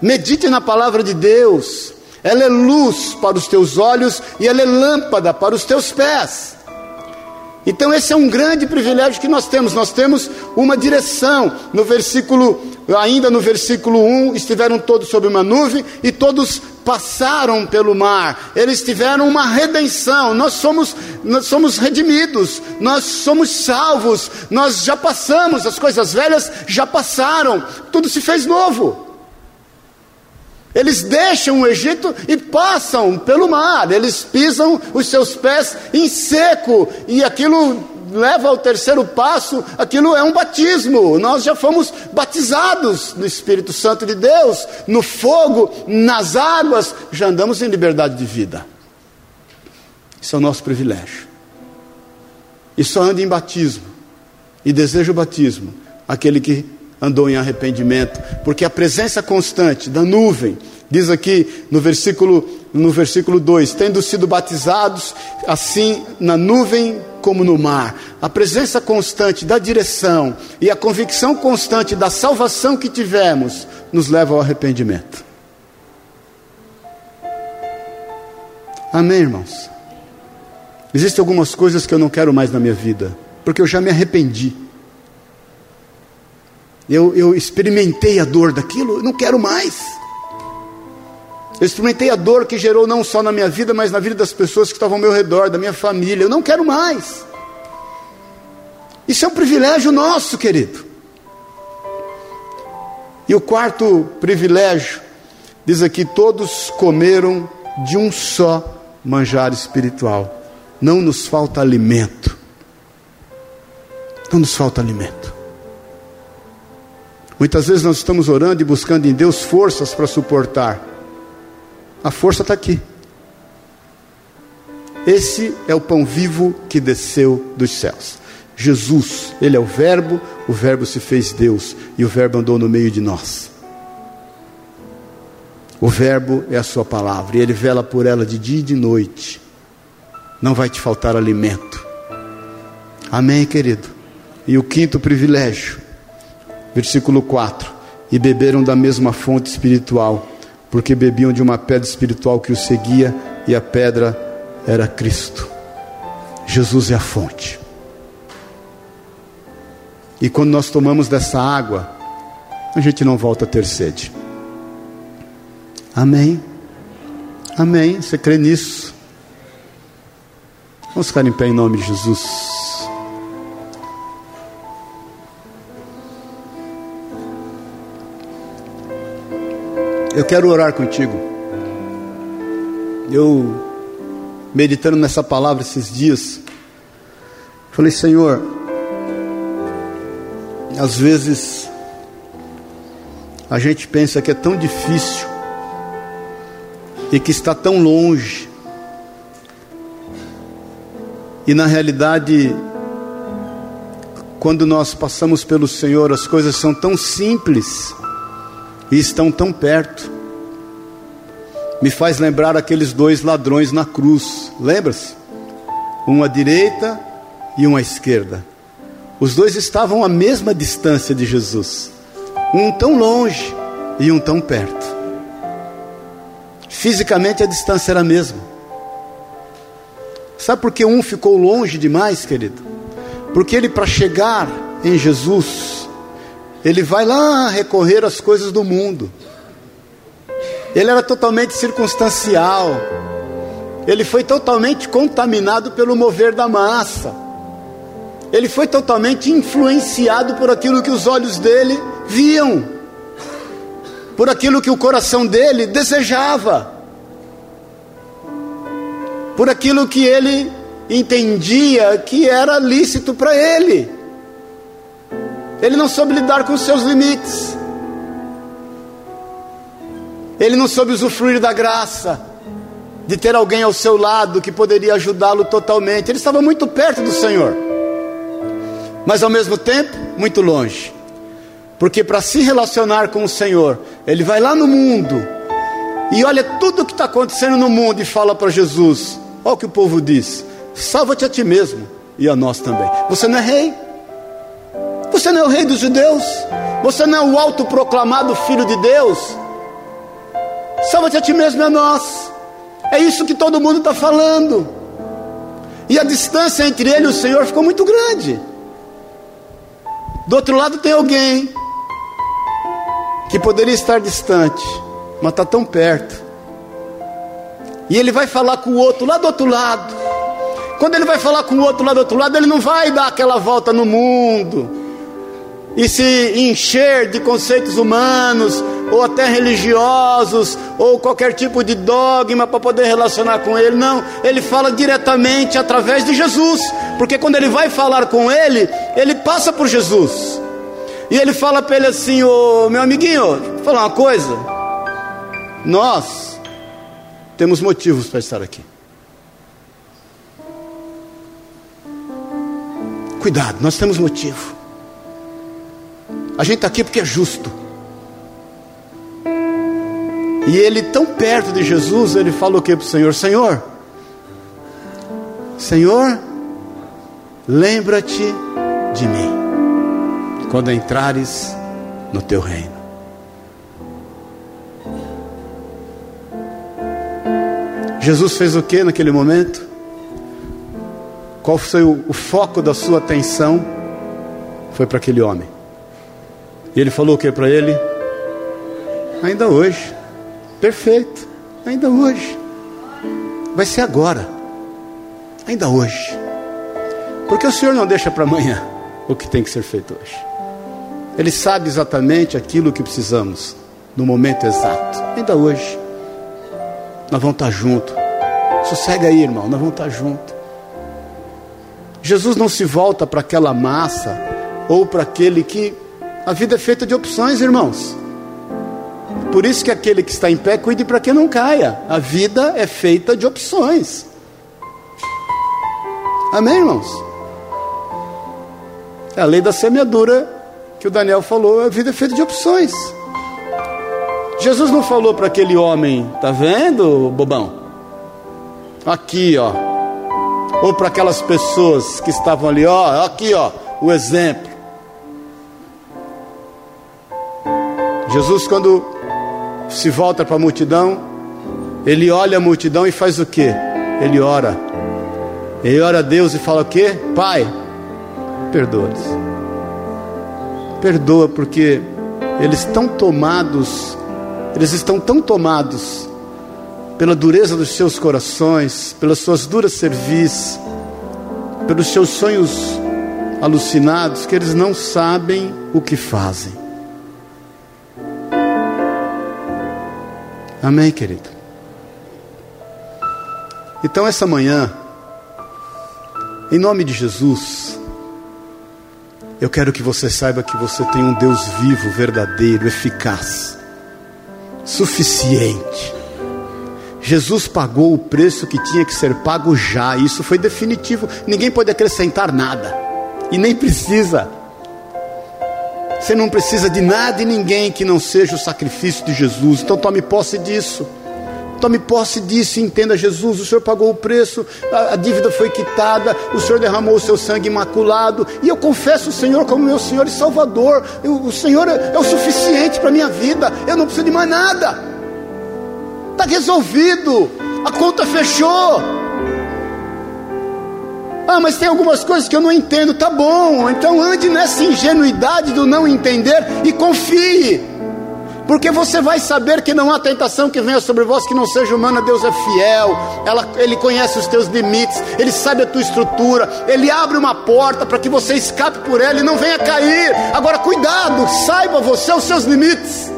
Medite na palavra de Deus. Ela é luz para os teus olhos e ela é lâmpada para os teus pés. Então, esse é um grande privilégio que nós temos. Nós temos uma direção. No versículo, ainda no versículo 1, estiveram todos sob uma nuvem e todos passaram pelo mar. Eles tiveram uma redenção. Nós somos, nós somos redimidos, nós somos salvos. Nós já passamos, as coisas velhas já passaram. Tudo se fez novo. Eles deixam o Egito e passam pelo mar, eles pisam os seus pés em seco, e aquilo leva ao terceiro passo, aquilo é um batismo. Nós já fomos batizados no Espírito Santo de Deus, no fogo, nas águas, já andamos em liberdade de vida. Isso é o nosso privilégio. E só anda em batismo e deseja o batismo aquele que andou em arrependimento, porque a presença constante da nuvem, diz aqui no versículo, no versículo 2: tendo sido batizados, assim na nuvem como no mar, a presença constante da direção e a convicção constante da salvação que tivemos nos leva ao arrependimento. Amém, irmãos? Existem algumas coisas que eu não quero mais na minha vida, porque eu já me arrependi. Eu, eu experimentei a dor daquilo, eu não quero mais. Eu experimentei a dor que gerou não só na minha vida, mas na vida das pessoas que estavam ao meu redor, da minha família. Eu não quero mais. Isso é um privilégio nosso, querido. E o quarto privilégio, diz aqui: todos comeram de um só manjar espiritual. Não nos falta alimento. Não nos falta alimento. Muitas vezes nós estamos orando e buscando em Deus forças para suportar. A força está aqui. Esse é o pão vivo que desceu dos céus. Jesus, Ele é o Verbo, o Verbo se fez Deus e o Verbo andou no meio de nós. O Verbo é a Sua palavra e Ele vela por ela de dia e de noite. Não vai te faltar alimento. Amém, querido? E o quinto privilégio, versículo 4: E beberam da mesma fonte espiritual, porque bebiam de uma pedra espiritual que os seguia, e a pedra era Cristo. Jesus é a fonte. E quando nós tomamos dessa água, a gente não volta a ter sede. Amém? Amém? Você crê nisso? Vamos ficar em pé em nome de Jesus. Eu quero orar contigo. Eu, meditando nessa palavra esses dias, falei, Senhor, às vezes a gente pensa que é tão difícil e que está tão longe. E na realidade, quando nós passamos pelo Senhor, as coisas são tão simples e estão tão perto. Me faz lembrar aqueles dois ladrões na cruz, lembra-se? Um à direita e um à esquerda. Os dois estavam à mesma distância de Jesus, um tão longe e um tão perto. Fisicamente a distância era a mesma. Sabe por que um ficou longe demais, querido? Porque ele, para chegar em Jesus, ele vai lá recorrer às coisas do mundo. Ele era totalmente circunstancial. Ele foi totalmente contaminado pelo mover da massa. Ele foi totalmente influenciado por aquilo que os olhos dele viam, por aquilo que o coração dele desejava por aquilo que ele entendia que era lícito para ele. Ele não soube lidar com os seus limites. Ele não soube usufruir da graça de ter alguém ao seu lado que poderia ajudá-lo totalmente. Ele estava muito perto do Senhor, mas ao mesmo tempo muito longe. Porque para se relacionar com o Senhor, ele vai lá no mundo e olha tudo o que está acontecendo no mundo e fala para Jesus: Olha o que o povo diz: salva-te a ti mesmo e a nós também. Você não é rei, você não é o rei dos judeus, você não é o autoproclamado filho de Deus. Salva-te a ti mesmo e a nós. É isso que todo mundo está falando. E a distância entre ele e o Senhor ficou muito grande. Do outro lado tem alguém que poderia estar distante, mas está tão perto. E ele vai falar com o outro lá do outro lado. Quando ele vai falar com o outro lá do outro lado, ele não vai dar aquela volta no mundo e se encher de conceitos humanos ou até religiosos ou qualquer tipo de dogma para poder relacionar com ele. Não, ele fala diretamente através de Jesus, porque quando ele vai falar com ele, ele passa por Jesus. E ele fala para ele assim: Ô meu amiguinho, vou falar uma coisa. Nós temos motivos para estar aqui. Cuidado, nós temos motivo. A gente está aqui porque é justo. E ele, tão perto de Jesus, ele fala o que para o Senhor? Senhor, Senhor, lembra-te de mim, quando entrares no teu reino. Jesus fez o que naquele momento? Qual foi o, o foco da sua atenção? Foi para aquele homem. E ele falou o que para ele? Ainda hoje. Perfeito. Ainda hoje. Vai ser agora. Ainda hoje. Porque o Senhor não deixa para amanhã o que tem que ser feito hoje. Ele sabe exatamente aquilo que precisamos no momento exato. Ainda hoje nós vamos estar juntos. Sossega aí, irmão, nós vamos estar juntos. Jesus não se volta para aquela massa ou para aquele que a vida é feita de opções, irmãos. Por isso que aquele que está em pé cuide para que não caia. A vida é feita de opções. Amém, irmãos? É a lei da semeadura que o Daniel falou, a vida é feita de opções. Jesus não falou para aquele homem, tá vendo, bobão? Aqui, ó. Ou para aquelas pessoas que estavam ali, ó, aqui, ó, o exemplo. Jesus, quando se volta para a multidão, ele olha a multidão e faz o que? Ele ora. Ele ora a Deus e fala o que? Pai, perdoa-lhes. Perdoa porque eles estão tomados, eles estão tão tomados pela dureza dos seus corações, pelas suas duras cerviz, pelos seus sonhos alucinados, que eles não sabem o que fazem. Amém, querido? Então, essa manhã, em nome de Jesus, eu quero que você saiba que você tem um Deus vivo, verdadeiro, eficaz, suficiente. Jesus pagou o preço que tinha que ser pago já, isso foi definitivo, ninguém pode acrescentar nada, e nem precisa. Você não precisa de nada e ninguém que não seja o sacrifício de Jesus. Então tome posse disso. Tome posse disso e entenda Jesus. O Senhor pagou o preço, a, a dívida foi quitada, o Senhor derramou o seu sangue imaculado. E eu confesso o Senhor como meu Senhor e Salvador. Eu, o Senhor é, é o suficiente para a minha vida. Eu não preciso de mais nada. Está resolvido. A conta fechou. Ah, mas tem algumas coisas que eu não entendo. Tá bom, então ande nessa ingenuidade do não entender e confie. Porque você vai saber que não há tentação que venha sobre vós que não seja humana, Deus é fiel, ela, Ele conhece os teus limites, Ele sabe a tua estrutura, Ele abre uma porta para que você escape por ela e não venha cair. Agora, cuidado, saiba você os seus limites,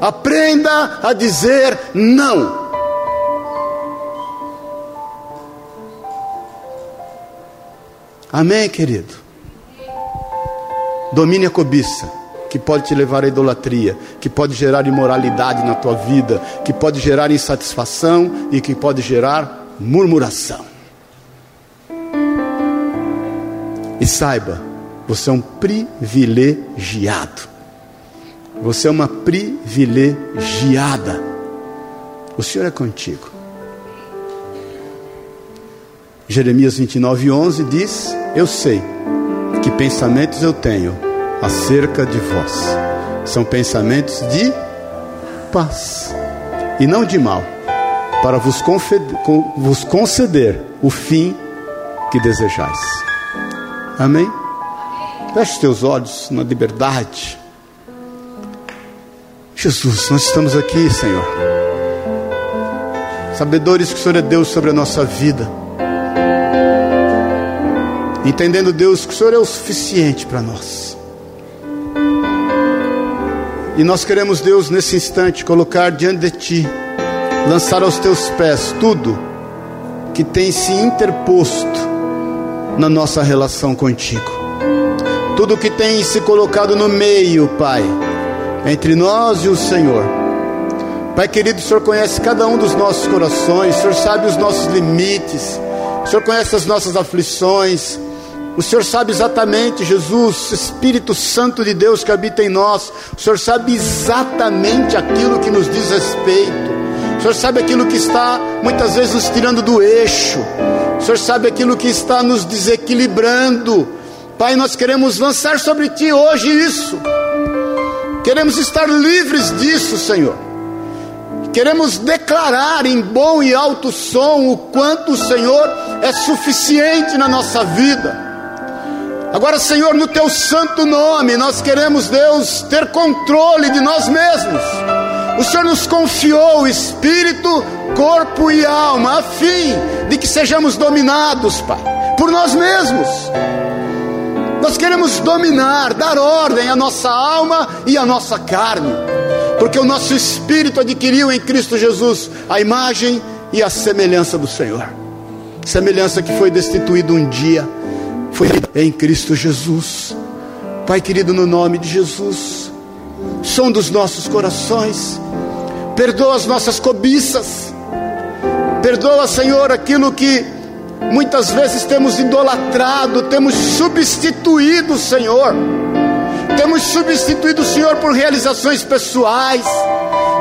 aprenda a dizer não. Amém, querido? Domine a cobiça, que pode te levar à idolatria, que pode gerar imoralidade na tua vida, que pode gerar insatisfação e que pode gerar murmuração. E saiba, você é um privilegiado. Você é uma privilegiada. O Senhor é contigo. Jeremias 29, 11 diz: Eu sei que pensamentos eu tenho acerca de vós, são pensamentos de paz e não de mal, para vos, vos conceder o fim que desejais. Amém? Feche os teus olhos na liberdade. Jesus, nós estamos aqui, Senhor. Sabedores que o Senhor é Deus sobre a nossa vida entendendo, Deus, que o Senhor é o suficiente para nós. E nós queremos, Deus, nesse instante, colocar diante de Ti, lançar aos Teus pés tudo que tem se interposto na nossa relação contigo. Tudo que tem se colocado no meio, Pai, entre nós e o Senhor. Pai querido, o Senhor conhece cada um dos nossos corações, o Senhor sabe os nossos limites, o Senhor conhece as nossas aflições, o Senhor sabe exatamente, Jesus, Espírito Santo de Deus que habita em nós. O Senhor sabe exatamente aquilo que nos diz respeito. O Senhor sabe aquilo que está muitas vezes nos tirando do eixo. O Senhor sabe aquilo que está nos desequilibrando. Pai, nós queremos lançar sobre Ti hoje isso. Queremos estar livres disso, Senhor. Queremos declarar em bom e alto som o quanto o Senhor é suficiente na nossa vida. Agora, Senhor, no teu santo nome, nós queremos, Deus, ter controle de nós mesmos. O Senhor nos confiou espírito, corpo e alma, a fim de que sejamos dominados, Pai, por nós mesmos. Nós queremos dominar, dar ordem à nossa alma e à nossa carne, porque o nosso espírito adquiriu em Cristo Jesus a imagem e a semelhança do Senhor. Semelhança que foi destituída um dia foi em Cristo Jesus. Pai querido, no nome de Jesus, som dos nossos corações, perdoa as nossas cobiças, perdoa, Senhor, aquilo que muitas vezes temos idolatrado, temos substituído, Senhor, temos substituído o Senhor por realizações pessoais,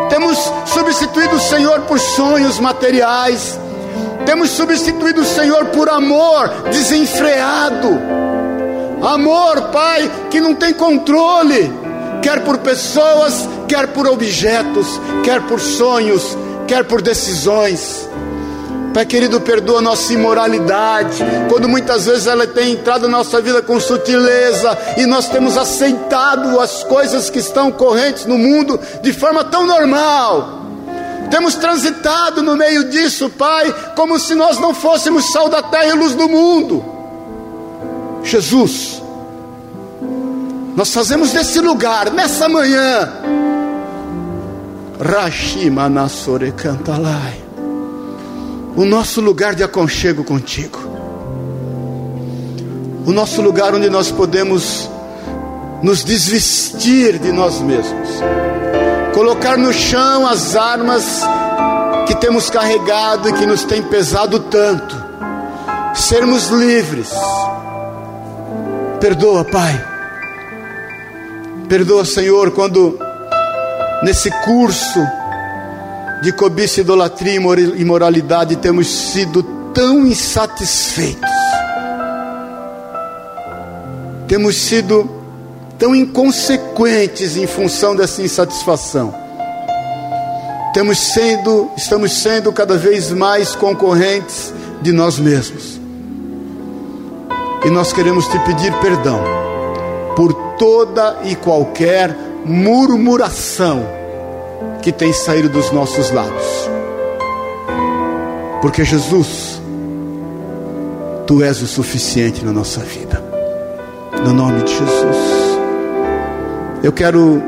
Temos substituído o Senhor por sonhos materiais. Temos substituído o Senhor por amor desenfreado. Amor, Pai, que não tem controle, quer por pessoas, quer por objetos, quer por sonhos, quer por decisões. Pai querido, perdoa nossa imoralidade, quando muitas vezes ela tem entrado na nossa vida com sutileza e nós temos aceitado as coisas que estão correntes no mundo de forma tão normal. Temos transitado no meio disso, Pai, como se nós não fôssemos sal da terra e luz do mundo. Jesus, nós fazemos desse lugar, nessa manhã, Rashima Nasore Cantalai o nosso lugar de aconchego contigo, o nosso lugar onde nós podemos nos desvestir de nós mesmos, colocar no chão as armas que temos carregado e que nos tem pesado tanto, sermos livres. Perdoa, Pai. Perdoa, Senhor, quando nesse curso de cobiça, idolatria e imoralidade temos sido tão insatisfeitos, temos sido tão inconsequentes em função dessa insatisfação. Temos sendo, estamos sendo cada vez mais concorrentes de nós mesmos. E nós queremos te pedir perdão por toda e qualquer murmuração que tem saído dos nossos lábios. Porque Jesus, Tu és o suficiente na nossa vida. No nome de Jesus. Eu quero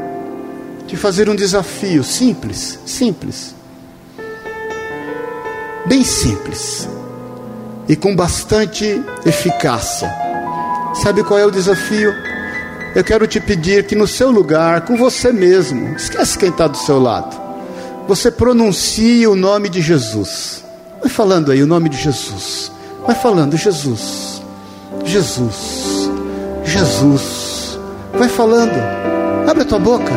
te fazer um desafio simples, simples. Bem simples. E com bastante eficácia. Sabe qual é o desafio? eu quero te pedir que no seu lugar, com você mesmo, esquece quem está do seu lado, você pronuncie o nome de Jesus. Vai falando aí o nome de Jesus. Vai falando, Jesus, Jesus, Jesus. Vai falando, abre a tua boca.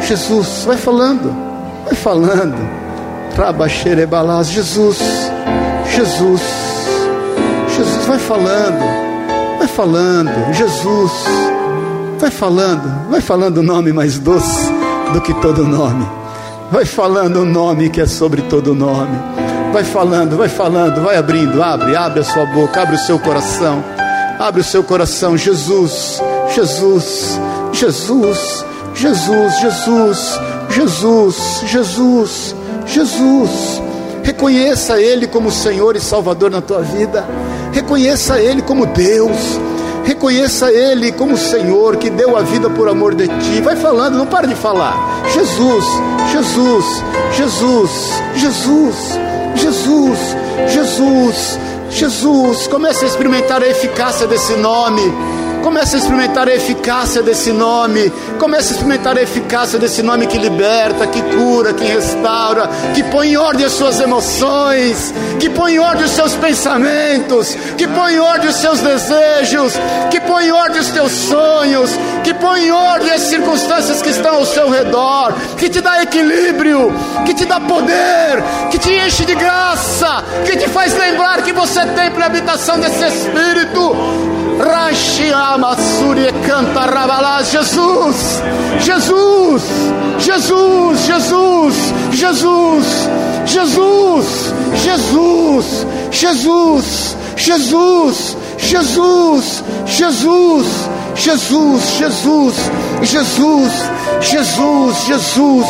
Jesus, vai falando, vai falando. Jesus, Jesus, Jesus, vai falando, vai falando, Jesus. Vai falando, vai falando o nome mais doce do que todo nome. Vai falando o nome que é sobre todo nome. Vai falando, vai falando, vai abrindo, abre, abre a sua boca, abre o seu coração. Abre o seu coração, Jesus, Jesus, Jesus, Jesus, Jesus, Jesus, Jesus, Jesus. Reconheça Ele como Senhor e Salvador na tua vida. Reconheça Ele como Deus. Reconheça Ele como Senhor que deu a vida por amor de ti. Vai falando, não para de falar. Jesus, Jesus, Jesus, Jesus, Jesus, Jesus, Jesus. Comece a experimentar a eficácia desse nome. Comece a experimentar a eficácia desse nome. Comece a experimentar a eficácia desse nome que liberta, que cura, que restaura, que põe em ordem as suas emoções, que põe em ordem os seus pensamentos, que põe em ordem os seus desejos, que põe em ordem os teus sonhos, que põe em ordem as circunstâncias que estão ao seu redor, que te dá equilíbrio, que te dá poder, que te enche de graça, que te faz lembrar que você é templo habitação desse Espírito. Rachiamassuri canta rabalás, Jesus, Jesus, Jesus, Jesus, Jesus, Jesus, Jesus, Jesus, Jesus, Jesus, Jesus, Jesus, Jesus, Jesus, Jesus, Jesus,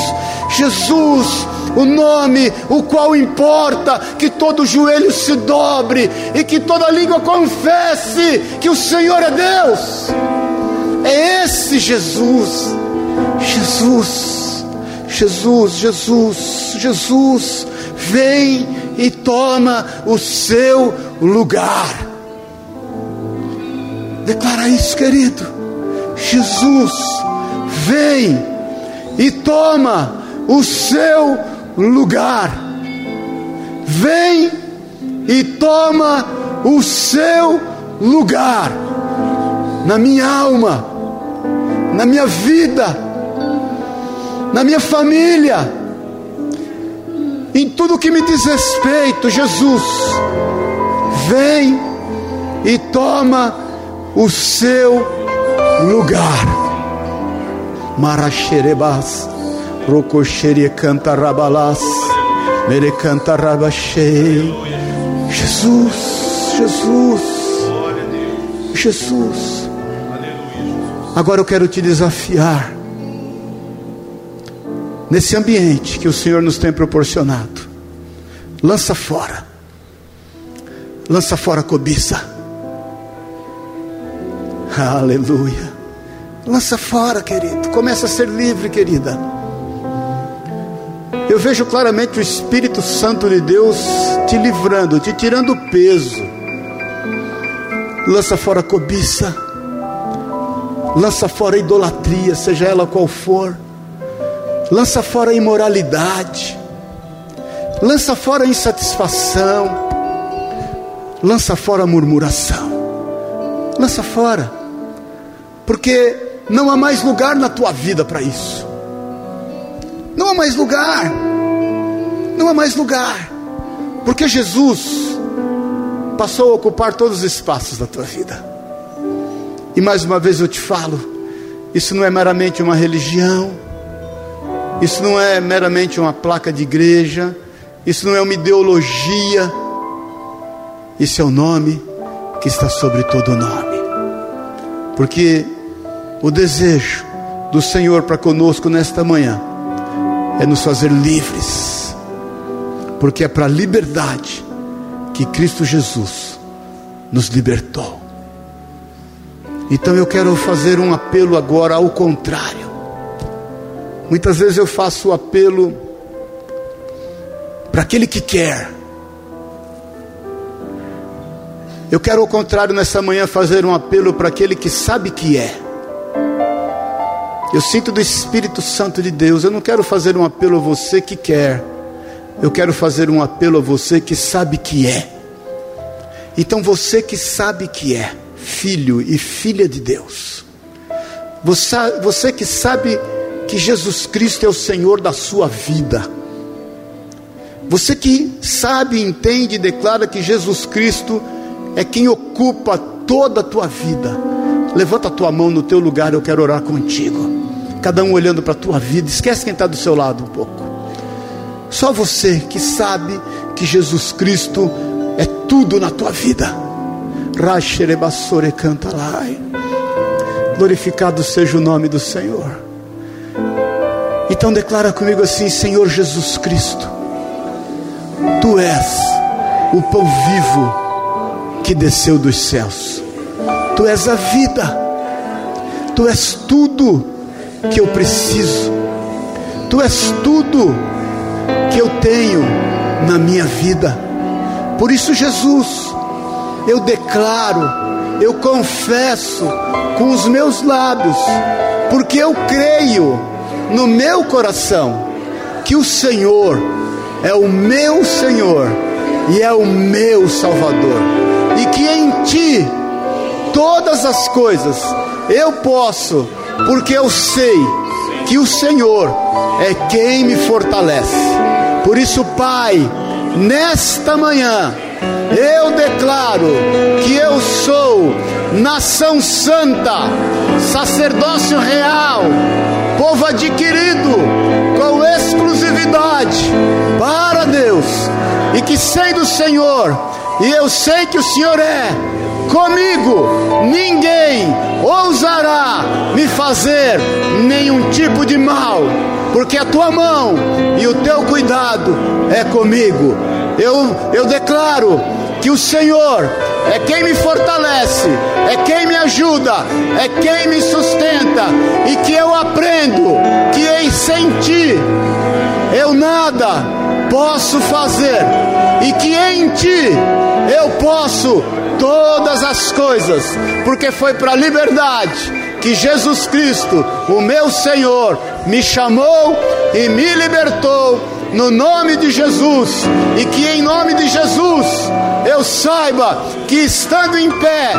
Jesus, o nome o qual importa que todo joelho se dobre e que toda língua confesse que o Senhor é Deus. É esse Jesus, Jesus, Jesus, Jesus, Jesus, vem e toma o seu lugar. Declara isso, querido. Jesus, vem e toma o seu lugar. Vem e toma o seu lugar na minha alma, na minha vida, na minha família, em tudo que me diz respeito, Jesus, vem e toma o seu lugar. Maraxerebas, rocoxeria canta rabalás, mere canta rabachei. Jesus, Jesus, Jesus. Agora eu quero te desafiar nesse ambiente que o Senhor nos tem proporcionado. Lança fora, lança fora a cobiça. Aleluia. Lança fora, querido. Começa a ser livre, querida. Vejo claramente o Espírito Santo de Deus te livrando, te tirando o peso. Lança fora a cobiça. Lança fora a idolatria, seja ela qual for. Lança fora a imoralidade, lança fora a insatisfação, lança fora a murmuração, lança fora, porque não há mais lugar na tua vida para isso, não há mais lugar, não há mais lugar, porque Jesus passou a ocupar todos os espaços da tua vida, e mais uma vez eu te falo, isso não é meramente uma religião, isso não é meramente uma placa de igreja, isso não é uma ideologia, isso é o nome que está sobre todo nome. Porque o desejo do Senhor para conosco nesta manhã é nos fazer livres, porque é para a liberdade que Cristo Jesus nos libertou. Então eu quero fazer um apelo agora ao contrário. Muitas vezes eu faço o apelo para aquele que quer. Eu quero, ao contrário, nessa manhã fazer um apelo para aquele que sabe que é. Eu sinto do Espírito Santo de Deus. Eu não quero fazer um apelo a você que quer. Eu quero fazer um apelo a você que sabe que é. Então, você que sabe que é filho e filha de Deus. Você, você que sabe que Jesus Cristo é o Senhor da sua vida. Você que sabe, entende e declara que Jesus Cristo é quem ocupa toda a tua vida. Levanta a tua mão no teu lugar, eu quero orar contigo. Cada um olhando para a tua vida, esquece quem está do seu lado um pouco. Só você que sabe que Jesus Cristo é tudo na tua vida. Glorificado seja o nome do Senhor. Então declara comigo assim: Senhor Jesus Cristo, Tu és o pão vivo que desceu dos céus, Tu és a vida, Tu és tudo que eu preciso, Tu és tudo que eu tenho na minha vida. Por isso, Jesus, eu declaro, eu confesso com os meus lábios, porque eu creio no meu coração que o Senhor é o meu Senhor e é o meu Salvador, e que em Ti todas as coisas eu posso, porque eu sei que o Senhor é quem me fortalece. Por isso, Pai, nesta manhã, eu declaro que eu sou nação santa, sacerdócio real, povo adquirido com exclusividade para Deus, e que sendo o Senhor, e eu sei que o Senhor é comigo, ninguém ousará me fazer nenhum tipo de mal, porque a tua mão e o teu cuidado é comigo. Eu, eu declaro que o Senhor é quem me fortalece, é quem me ajuda, é quem me sustenta, e que eu aprendo que em sem ti eu nada posso fazer, e que em ti eu posso todas as coisas, porque foi para a liberdade que Jesus Cristo, o meu Senhor, me chamou e me libertou no nome de Jesus, e que em nome de Jesus eu saiba que estando em pé,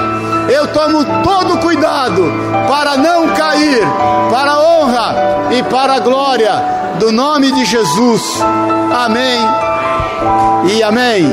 eu tomo todo cuidado para não cair, para a honra e para a glória do nome de Jesus. Amém e amém.